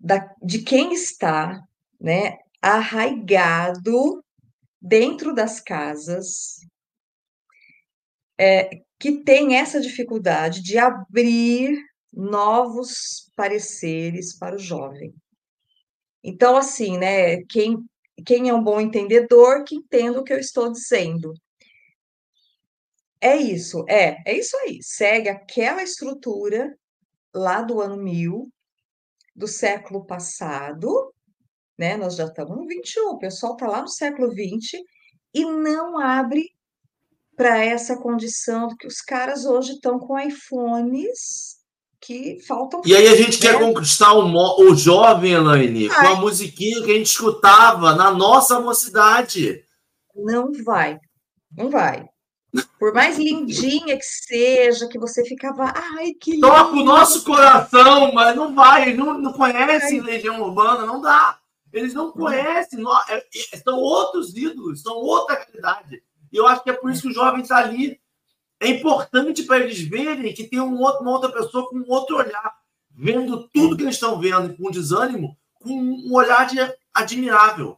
da, de quem está né, arraigado dentro das casas é, que tem essa dificuldade de abrir novos pareceres para o jovem. Então, assim, né, quem, quem é um bom entendedor, que entenda o que eu estou dizendo. É isso, é, é isso aí. Segue aquela estrutura lá do ano 1000, do século passado, né? Nós já estamos no 21, o pessoal está lá no século 20 e não abre para essa condição que os caras hoje estão com iPhones que faltam. E aí a gente né? quer conquistar o, o jovem, Elaine, com a musiquinha que a gente escutava na nossa mocidade. Não vai, não vai. Por mais lindinha que seja, que você ficava, ai, que lindo. Toca o nosso coração, mas não vai, não, não conhece Legião Urbana, não dá. Eles não conhecem, não, é, é, são outros ídolos, são outra realidade. E eu acho que é por isso que o jovem está ali. É importante para eles verem que tem um outro, uma outra pessoa com um outro olhar, vendo tudo que eles estão vendo com desânimo, com um olhar de admirável.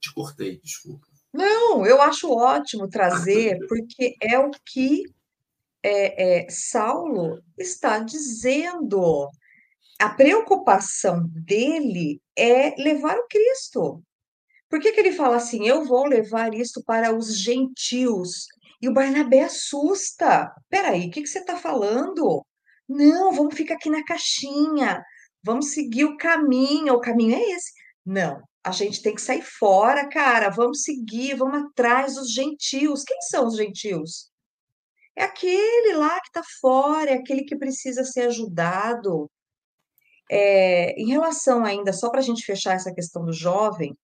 Te cortei, desculpa. Não, eu acho ótimo trazer, porque é o que é, é, Saulo está dizendo. A preocupação dele é levar o Cristo. Por que, que ele fala assim? Eu vou levar isto para os gentios. E o Barnabé assusta. Peraí, o que, que você está falando? Não, vamos ficar aqui na caixinha. Vamos seguir o caminho. O caminho é esse. Não, a gente tem que sair fora, cara. Vamos seguir, vamos atrás dos gentios. Quem são os gentios? É aquele lá que está fora, é aquele que precisa ser ajudado. É, em relação ainda, só para a gente fechar essa questão do jovem,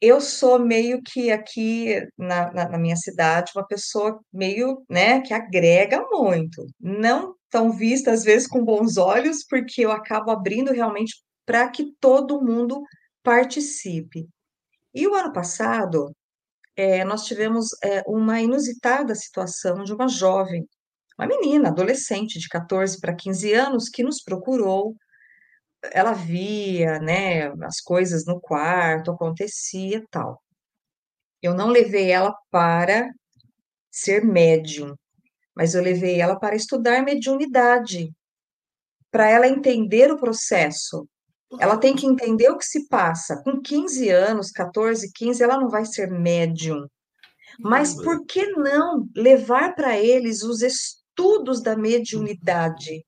eu sou meio que aqui na, na, na, minha cidade uma pessoa meio, né, que agrega muito. Não tão vista às vezes com bons olhos, porque eu acabo abrindo realmente para que todo mundo participe. E o ano passado, é, nós tivemos é, uma inusitada situação de uma jovem, uma menina, adolescente, de 14 para 15 anos, que nos procurou. Ela via, né, as coisas no quarto, acontecia tal. Eu não levei ela para ser médium, mas eu levei ela para estudar mediunidade, para ela entender o processo, ela tem que entender o que se passa. Com 15 anos, 14, 15, ela não vai ser médium. Mas por que não levar para eles os estudos da mediunidade?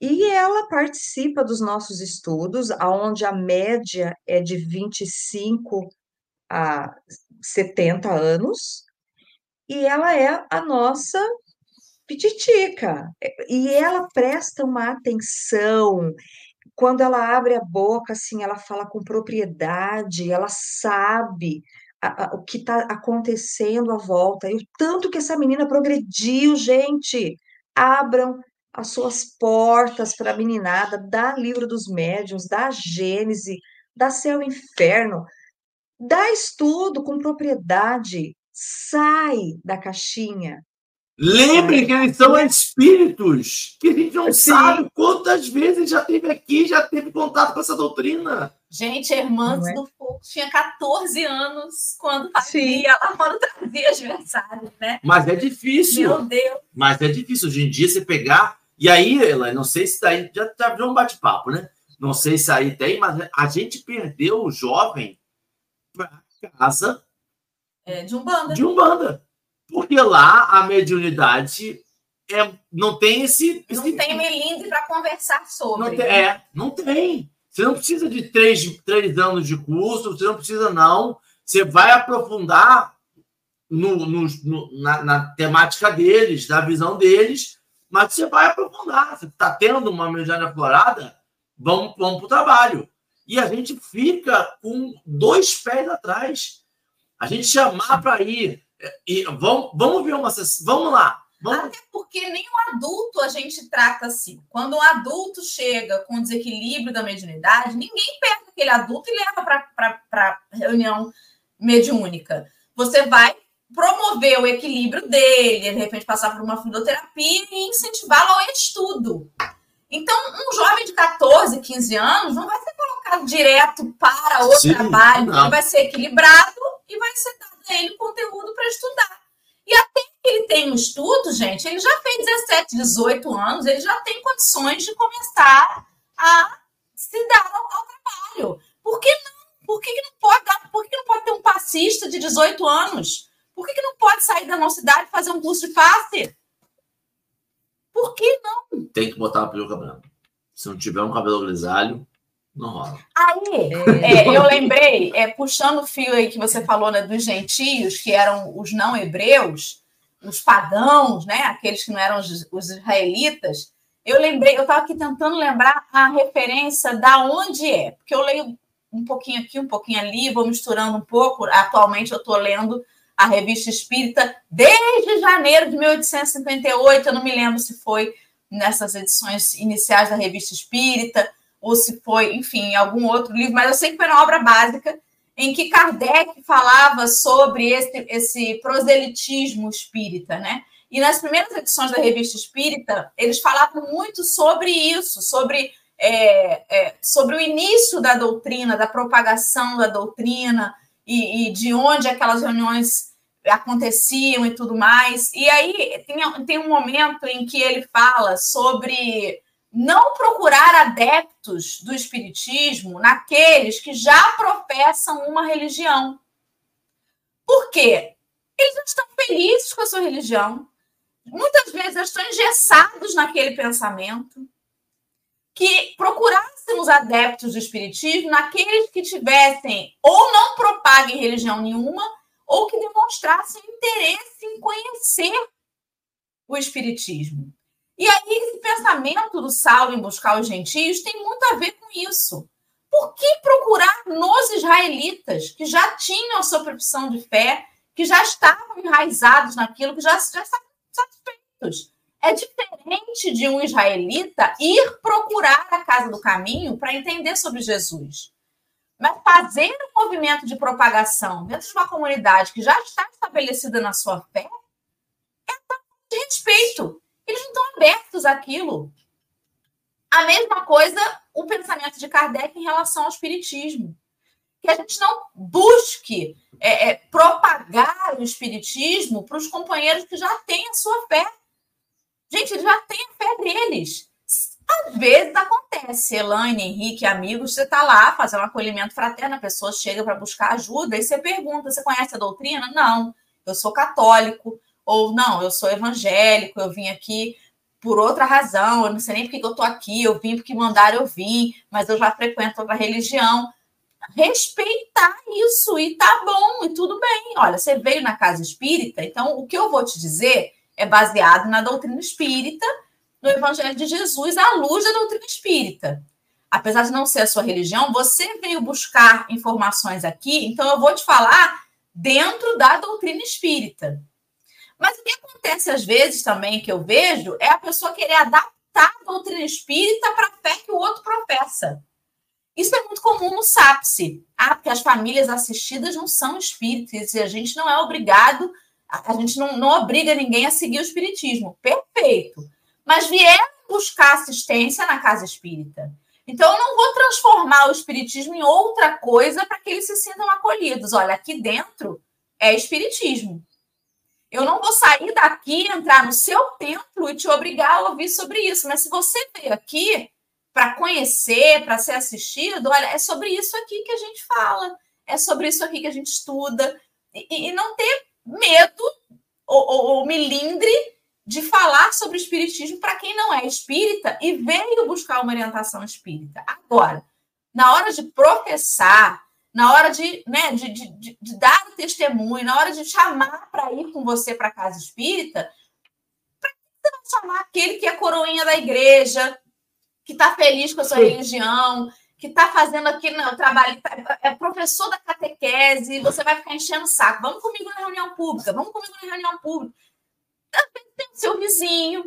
E ela participa dos nossos estudos, aonde a média é de 25 a 70 anos, e ela é a nossa pititica. E ela presta uma atenção, quando ela abre a boca, assim, ela fala com propriedade, ela sabe a, a, o que está acontecendo à volta. E o tanto que essa menina progrediu, gente. Abram as suas portas para a meninada, dá livro dos médiuns, dá Gênese, dá céu e inferno, dá estudo com propriedade, sai da caixinha, Lembre que eles são espíritos, que a gente não Sim. sabe quantas vezes já teve aqui, já teve contato com essa doutrina. Gente, a irmã é? do Fogo tinha 14 anos quando fazia, ela quando trazia mensagens, né? Mas é difícil. Meu Deus. Mas é difícil hoje em dia você pegar. E aí, ela, não sei se daí já, já virou um bate-papo, né? Não sei se aí tem, mas a gente perdeu o jovem para casa é, de Umbanda. De Umbanda. Porque lá a mediunidade é, não tem esse. Não esse... tem melindre para conversar sobre. Não tem, é, não tem. Você não precisa de três, três anos de curso, você não precisa, não. Você vai aprofundar no, no, no na, na, temática deles, na visão deles, mas você vai aprofundar. Você está tendo uma mediunidade aflorada, vamos, vamos para o trabalho. E a gente fica com dois pés atrás. A gente chamar para ir e vamos, vamos ver uma Vamos lá. Vamos... Até porque nem o adulto a gente trata assim. Quando um adulto chega com desequilíbrio da mediunidade, ninguém pega aquele adulto e leva para reunião mediúnica. Você vai promover o equilíbrio dele, de repente passar por uma fluidoterapia e incentivá-lo ao estudo. Então, um jovem de 14, 15 anos não vai ser colocado direto para o Sim, trabalho, não. ele vai ser equilibrado e vai ser dado a ele conteúdo para estudar. E até que ele tem um estudo, gente, ele já fez 17, 18 anos, ele já tem condições de começar a se dar ao, ao trabalho. Por que não? Por que, que não pode dar? Por que, que não pode ter um passista de 18 anos? Por que, que não pode sair da nossa cidade e fazer um curso de passe? Por que não? Tem que botar a peruca branca. Se não tiver um cabelo grisalho, não rola. Aí, é, eu lembrei, é, puxando o fio aí que você falou né, dos gentios, que eram os não hebreus, os pagãos, né, aqueles que não eram os, os israelitas, eu lembrei, eu estava aqui tentando lembrar a referência da onde é, porque eu leio um pouquinho aqui, um pouquinho ali, vou misturando um pouco. Atualmente eu estou lendo a revista Espírita desde janeiro de 1858. Eu não me lembro se foi nessas edições iniciais da revista Espírita ou se foi, enfim, algum outro livro, mas eu sei que foi na obra básica em que Kardec falava sobre esse, esse proselitismo espírita, né? E nas primeiras edições da revista Espírita, eles falavam muito sobre isso, sobre, é, é, sobre o início da doutrina, da propagação da doutrina e, e, de onde aquelas reuniões aconteciam e tudo mais. E aí tem, tem um momento em que ele fala sobre não procurar adeptos do Espiritismo naqueles que já professam uma religião. Por quê? Eles não estão felizes com a sua religião, muitas vezes estão engessados naquele pensamento, que procurássemos adeptos do espiritismo naqueles que tivessem ou não propaguem religião nenhuma ou que demonstrassem interesse em conhecer o espiritismo. E aí esse pensamento do Saulo em buscar os gentios tem muito a ver com isso. Por que procurar nos israelitas que já tinham a sua profissão de fé, que já estavam enraizados naquilo, que já, já estavam satisfeitos. É diferente de um israelita ir procurar a casa do caminho para entender sobre Jesus. Mas fazer um movimento de propagação dentro de uma comunidade que já está estabelecida na sua fé é de respeito. Eles não estão abertos àquilo. A mesma coisa o pensamento de Kardec em relação ao espiritismo. Que a gente não busque é, é, propagar o espiritismo para os companheiros que já têm a sua fé. Gente, eles já têm a fé deles. Às vezes acontece, Elaine, Henrique, amigos, você está lá fazendo um acolhimento fraterno, a pessoa chega para buscar ajuda e você pergunta: você conhece a doutrina? Não, eu sou católico. Ou não, eu sou evangélico, eu vim aqui por outra razão, eu não sei nem porque eu estou aqui, eu vim porque mandaram eu vim, mas eu já frequento outra religião respeitar isso e tá bom e tudo bem. Olha, você veio na casa espírita, então o que eu vou te dizer é baseado na doutrina espírita, no Evangelho de Jesus, à luz da doutrina espírita. Apesar de não ser a sua religião, você veio buscar informações aqui, então eu vou te falar dentro da doutrina espírita. Mas o que acontece às vezes também que eu vejo é a pessoa querer adaptar a doutrina espírita para a fé que o outro professa. Isso é muito comum no SAPSE. Ah, porque as famílias assistidas não são espíritas e a gente não é obrigado, a gente não, não obriga ninguém a seguir o espiritismo. Perfeito. Mas vieram buscar assistência na casa espírita. Então, eu não vou transformar o espiritismo em outra coisa para que eles se sintam acolhidos. Olha, aqui dentro é espiritismo. Eu não vou sair daqui, entrar no seu templo e te obrigar a ouvir sobre isso. Mas se você veio aqui, para conhecer, para ser assistido, olha, é sobre isso aqui que a gente fala, é sobre isso aqui que a gente estuda, e, e não ter medo ou, ou, ou milindre de falar sobre o espiritismo para quem não é espírita e veio buscar uma orientação espírita. Agora, na hora de professar, na hora de, né, de, de, de dar o testemunho, na hora de chamar para ir com você para a casa espírita, para que você vai chamar aquele que é coroinha da igreja, que está feliz com a sua Sim. religião, que está fazendo aqui no trabalho, tá, é professor da catequese, você vai ficar enchendo o saco. Vamos comigo na reunião pública, vamos comigo na reunião pública. Também tem o seu vizinho,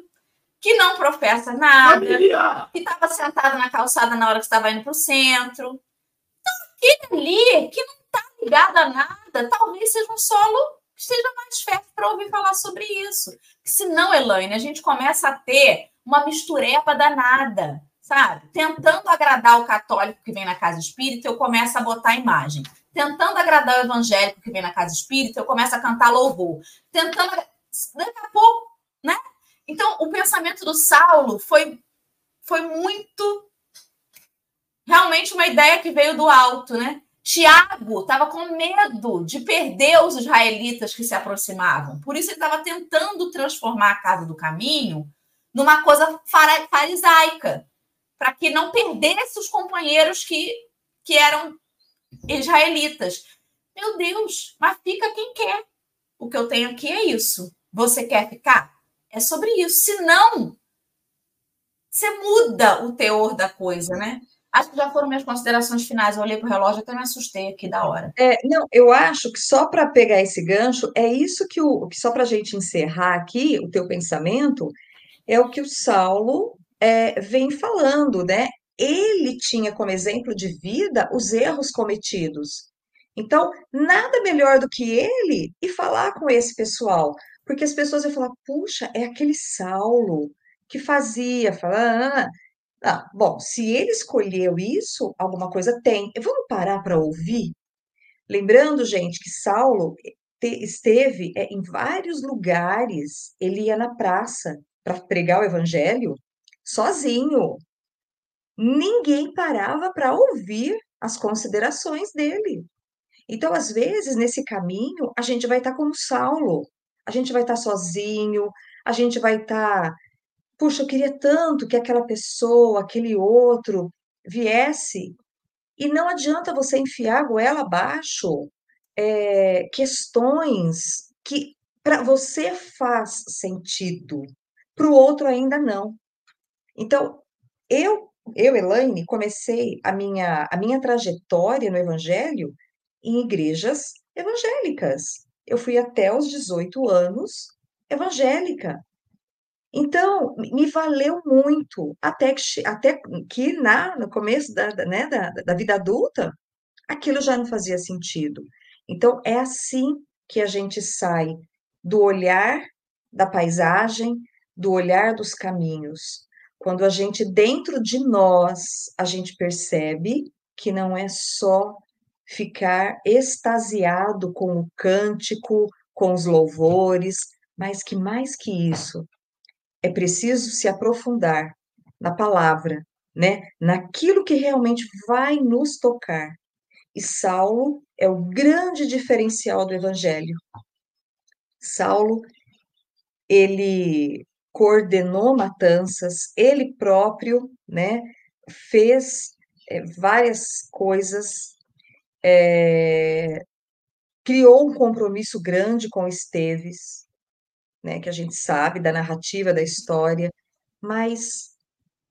que não professa nada, Família. que estava sentado na calçada na hora que estava indo para o centro. Aquele ali que não está ligado a nada, talvez seja um solo que esteja mais fértil para ouvir falar sobre isso. Porque senão, Elaine, a gente começa a ter uma mistureba danada, sabe? Tentando agradar o católico que vem na casa espírita, eu começo a botar imagem. Tentando agradar o evangélico que vem na casa espírita, eu começo a cantar louvor. Tentando. Daqui a pouco, né? Então, o pensamento do Saulo foi, foi muito. Realmente uma ideia que veio do alto, né? Tiago estava com medo de perder os israelitas que se aproximavam. Por isso, ele estava tentando transformar a casa do caminho numa coisa farisaica. para que não perdesse os companheiros que, que eram israelitas. Meu Deus, mas fica quem quer. O que eu tenho aqui é isso. Você quer ficar? É sobre isso. Se não, você muda o teor da coisa, né? Acho que já foram minhas considerações finais. Eu olhei para o relógio até me assustei aqui da hora. É, não, eu acho que só para pegar esse gancho, é isso que o que só para a gente encerrar aqui o teu pensamento, é o que o Saulo é, vem falando, né? Ele tinha como exemplo de vida os erros cometidos. Então, nada melhor do que ele e falar com esse pessoal, porque as pessoas iam falar: puxa, é aquele Saulo que fazia, falar, ah, bom, se ele escolheu isso, alguma coisa tem. Vamos parar para ouvir? Lembrando, gente, que Saulo esteve é, em vários lugares, ele ia na praça para pregar o evangelho sozinho. Ninguém parava para ouvir as considerações dele. Então, às vezes, nesse caminho, a gente vai estar tá como Saulo, a gente vai estar tá sozinho, a gente vai estar tá puxa, eu queria tanto que aquela pessoa, aquele outro viesse. E não adianta você enfiar a goela abaixo é, questões que para você faz sentido, para o outro ainda não. Então, eu, eu, Elaine, comecei a minha, a minha trajetória no Evangelho em igrejas evangélicas. Eu fui até os 18 anos evangélica. Então, me valeu muito, até que, até que na, no começo da, da, né, da, da vida adulta, aquilo já não fazia sentido. Então, é assim que a gente sai do olhar da paisagem, do olhar dos caminhos. Quando a gente, dentro de nós, a gente percebe que não é só ficar extasiado com o cântico, com os louvores, mas que mais que isso, é preciso se aprofundar na palavra, né? Naquilo que realmente vai nos tocar. E Saulo é o grande diferencial do evangelho. Saulo, ele coordenou matanças, ele próprio, né, fez é, várias coisas, é, criou um compromisso grande com Esteves, né, que a gente sabe da narrativa da história, mas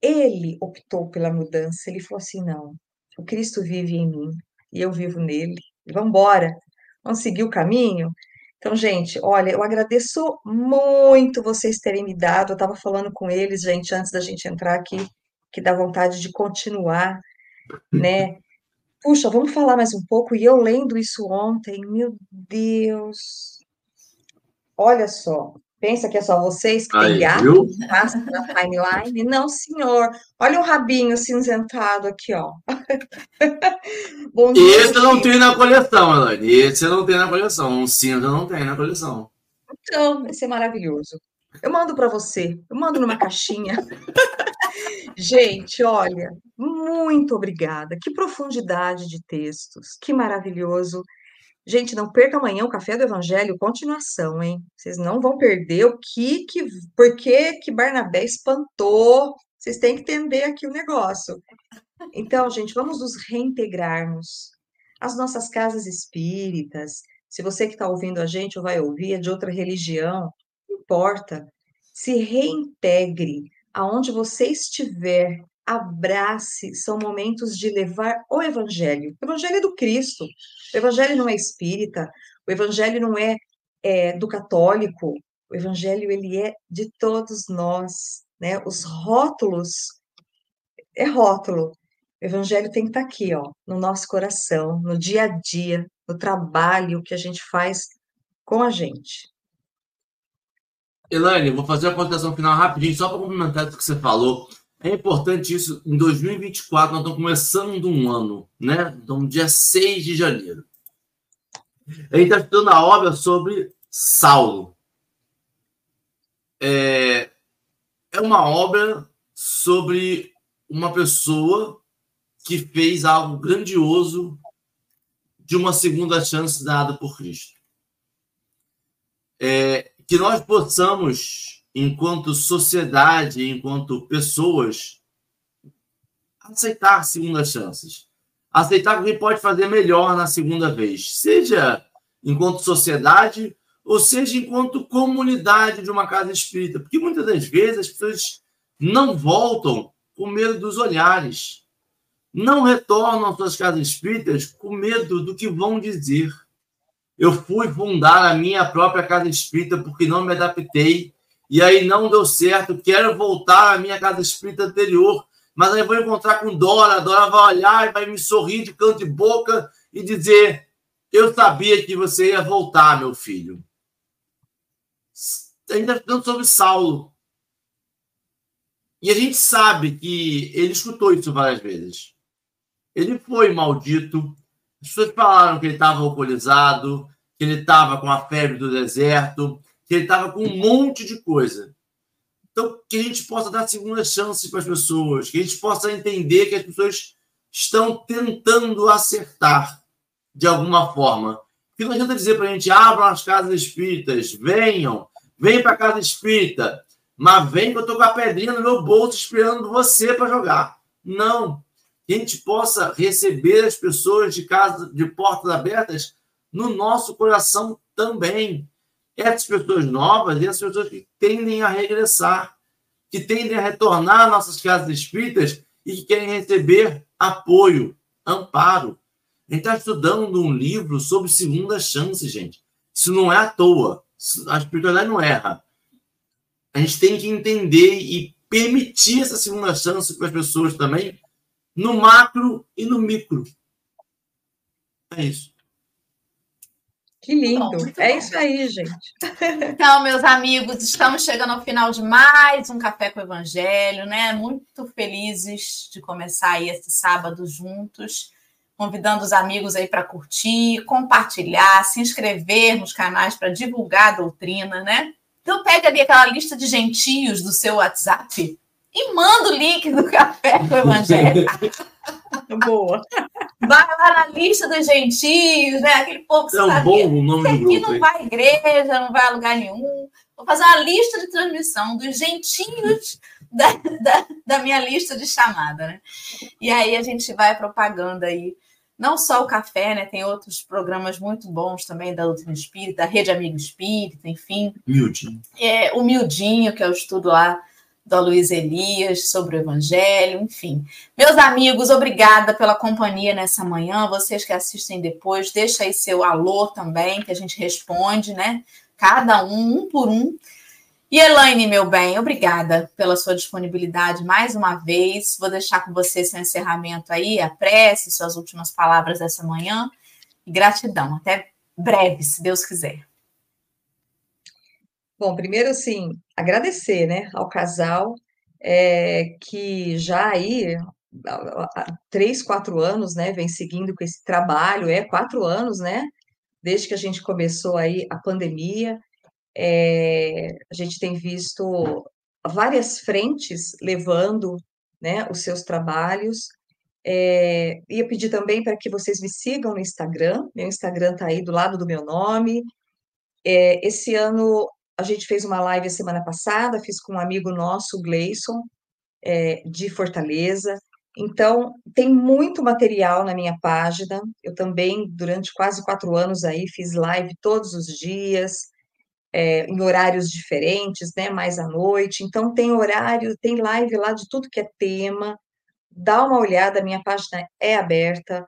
ele optou pela mudança. Ele falou assim: não, o Cristo vive em mim e eu vivo nele. Vamos embora, vamos seguir o caminho. Então, gente, olha, eu agradeço muito vocês terem me dado. Eu estava falando com eles, gente, antes da gente entrar aqui, que dá vontade de continuar, né? Puxa, vamos falar mais um pouco. E eu lendo isso ontem, meu Deus, olha só, Pensa que é só vocês que têm gato na timeline? Não, senhor. Olha o rabinho cinzentado aqui, ó. Bom dia, Esse não tem na coleção, Elaine. Esse não tem na coleção. Um cinza não tem na coleção. Então, esse é maravilhoso. Eu mando para você. Eu mando numa caixinha. Gente, olha, muito obrigada. Que profundidade de textos. Que maravilhoso. Gente, não perca amanhã o Café do Evangelho, continuação, hein? Vocês não vão perder o que, que por que que Barnabé espantou. Vocês têm que entender aqui o negócio. Então, gente, vamos nos reintegrarmos. As nossas casas espíritas, se você que está ouvindo a gente ou vai ouvir é de outra religião, não importa. Se reintegre aonde você estiver, abrace, são momentos de levar o evangelho. O evangelho é do Cristo. O evangelho não é espírita, o evangelho não é, é do católico. O evangelho ele é de todos nós, né? Os rótulos é rótulo. O evangelho tem que estar tá aqui, ó, no nosso coração, no dia a dia, no trabalho que a gente faz com a gente. Elaine, vou fazer a consideração final rapidinho, só para complementar o que você falou. É importante isso. Em 2024, nós estamos começando um ano, né? Então, dia 6 de janeiro. A gente está estudando a obra sobre Saulo. É, é uma obra sobre uma pessoa que fez algo grandioso de uma segunda chance dada por Cristo. É, que nós possamos enquanto sociedade, enquanto pessoas, aceitar segundas chances. Aceitar que pode fazer melhor na segunda vez, seja enquanto sociedade ou seja enquanto comunidade de uma casa espírita. Porque muitas das vezes as pessoas não voltam com medo dos olhares, não retornam às suas casas espíritas com medo do que vão dizer. Eu fui fundar a minha própria casa espírita porque não me adaptei e aí não deu certo. Quero voltar à minha casa espírita anterior, mas aí vou encontrar com Dora. Dora vai olhar e vai me sorrir de canto de boca e dizer: Eu sabia que você ia voltar, meu filho. Ainda estudando sobre Saulo. E a gente sabe que ele escutou isso várias vezes. Ele foi maldito. As pessoas falaram que ele estava alcoolizado, que ele estava com a febre do deserto, que ele estava com um monte de coisa. Então, que a gente possa dar segunda chance para as pessoas, que a gente possa entender que as pessoas estão tentando acertar de alguma forma. Que não adianta dizer para a gente, abram as casas espíritas, venham, venham para a casa espírita. Mas vem que eu estou com a pedrinha no meu bolso esperando você para jogar. Não. Que a gente possa receber as pessoas de casa, de portas abertas no nosso coração também. Essas pessoas novas e essas pessoas que tendem a regressar, que tendem a retornar às nossas casas espíritas e que querem receber apoio, amparo. A gente está estudando um livro sobre segunda chance, gente. Isso não é à toa. A espiritualidade não erra a gente tem que entender e permitir essa segunda chance para as pessoas também, no macro e no micro. É isso. Que lindo. Bom, é bom. isso aí, gente. Então, meus amigos, estamos chegando ao final de mais um Café com o Evangelho, né? Muito felizes de começar aí esse sábado juntos, convidando os amigos aí para curtir, compartilhar, se inscrever nos canais para divulgar a doutrina, né? Então pega ali aquela lista de gentios do seu WhatsApp e manda o link do café com o Evangelho. Boa. Vai lá na lista dos gentios, né? Aquele povo que é um bom o nome do grupo. não vai à igreja, não vai a lugar nenhum. Vou fazer uma lista de transmissão dos gentios da, da, da minha lista de chamada, né? E aí a gente vai propagando aí não só o café, né? Tem outros programas muito bons também da Doutrina Espírita, da Rede Amigo Espírita, enfim. Miudinho. É, o Miudinho, que é o estudo lá da Luiz Elias sobre o Evangelho, enfim. Meus amigos, obrigada pela companhia nessa manhã. Vocês que assistem depois, deixa aí seu alô também, que a gente responde, né? Cada um, um por um. E Elaine, meu bem, obrigada pela sua disponibilidade mais uma vez. Vou deixar com você seu encerramento aí, a prece, suas últimas palavras dessa manhã. E gratidão. Até breve, se Deus quiser. Bom, primeiro, assim, agradecer, né, ao casal é, que já aí há três, quatro anos, né, vem seguindo com esse trabalho, é quatro anos, né, desde que a gente começou aí a pandemia, é, a gente tem visto várias frentes levando né, os seus trabalhos. É, ia pedir também para que vocês me sigam no Instagram. Meu Instagram está aí do lado do meu nome. É, esse ano a gente fez uma live a semana passada, fiz com um amigo nosso, Gleison, é, de Fortaleza. Então, tem muito material na minha página. Eu também, durante quase quatro anos aí, fiz live todos os dias é, em horários diferentes, né? Mais à noite. Então tem horário, tem live lá de tudo que é tema. Dá uma olhada, minha página é aberta.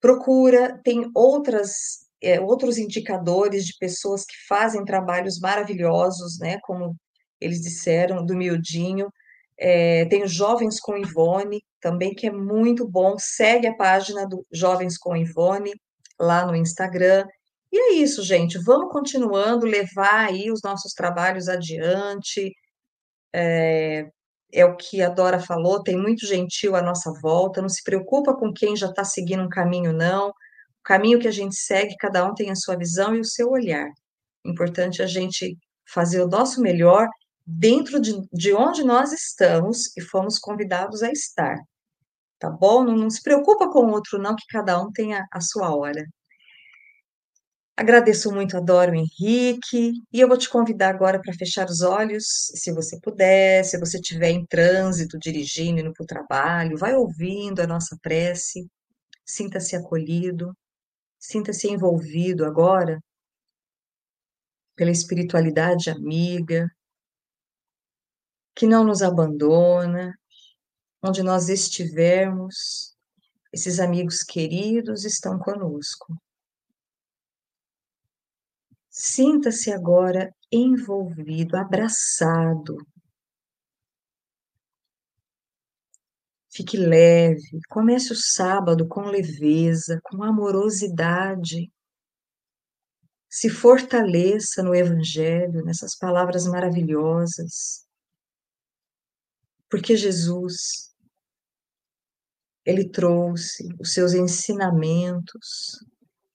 Procura, tem outras é, outros indicadores de pessoas que fazem trabalhos maravilhosos, né? Como eles disseram, do miudinho. É, tem o Jovens com Ivone, também, que é muito bom. Segue a página do Jovens com Ivone lá no Instagram. E é isso, gente. Vamos continuando, levar aí os nossos trabalhos adiante. É, é o que a Dora falou, tem muito gentil à nossa volta. Não se preocupa com quem já está seguindo um caminho, não. Caminho que a gente segue, cada um tem a sua visão e o seu olhar. Importante a gente fazer o nosso melhor dentro de, de onde nós estamos e fomos convidados a estar. Tá bom? Não, não se preocupa com o outro, não, que cada um tenha a sua hora. Agradeço muito, adoro Henrique, e eu vou te convidar agora para fechar os olhos, se você puder, se você estiver em trânsito, dirigindo, indo para o trabalho, vai ouvindo a nossa prece, sinta-se acolhido, sinta-se envolvido agora pela espiritualidade amiga, que não nos abandona, onde nós estivermos, esses amigos queridos estão conosco. Sinta-se agora envolvido, abraçado. Fique leve, comece o sábado com leveza, com amorosidade. Se fortaleça no Evangelho, nessas palavras maravilhosas. Porque Jesus, Ele trouxe os seus ensinamentos,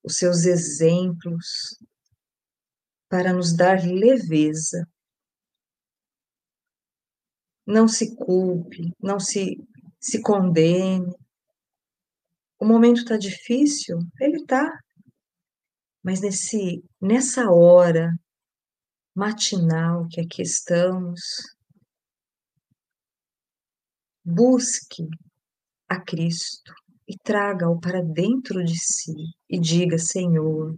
os seus exemplos, para nos dar leveza. Não se culpe, não se, se condene. O momento está difícil? Ele está. Mas nesse, nessa hora matinal que aqui estamos, busque a Cristo e traga-o para dentro de si e diga: Senhor,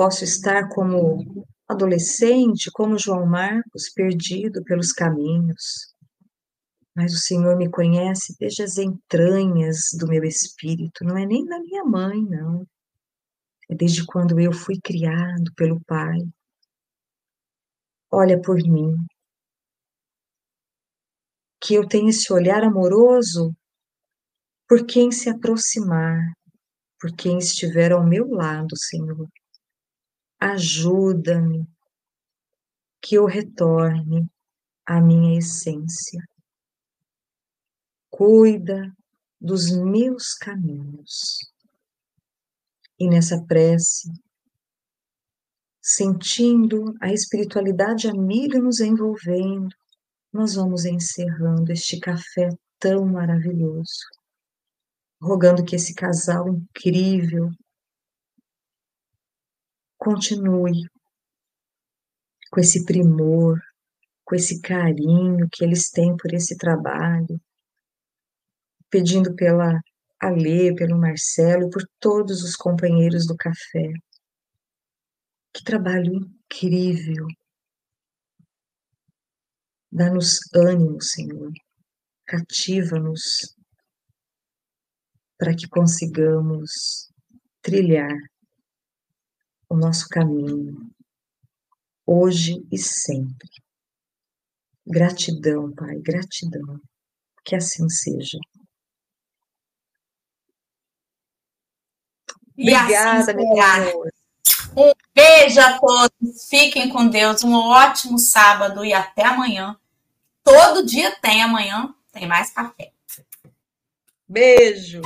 Posso estar como adolescente, como João Marcos, perdido pelos caminhos. Mas o Senhor me conhece desde as entranhas do meu espírito, não é nem da minha mãe, não. É desde quando eu fui criado pelo Pai. Olha por mim. Que eu tenha esse olhar amoroso por quem se aproximar, por quem estiver ao meu lado, Senhor ajuda-me que eu retorne à minha essência. Cuida dos meus caminhos. E nessa prece, sentindo a espiritualidade amiga nos envolvendo, nós vamos encerrando este café tão maravilhoso, rogando que esse casal incrível continue com esse primor, com esse carinho que eles têm por esse trabalho, pedindo pela Alê, pelo Marcelo e por todos os companheiros do café. Que trabalho incrível! Dá-nos ânimo, Senhor. Cativa-nos para que consigamos trilhar o nosso caminho, hoje e sempre. Gratidão, Pai, gratidão. Que assim seja. Assim Obrigada, amor. Um beijo a todos. Fiquem com Deus. Um ótimo sábado e até amanhã. Todo dia tem amanhã, tem mais café. Beijo.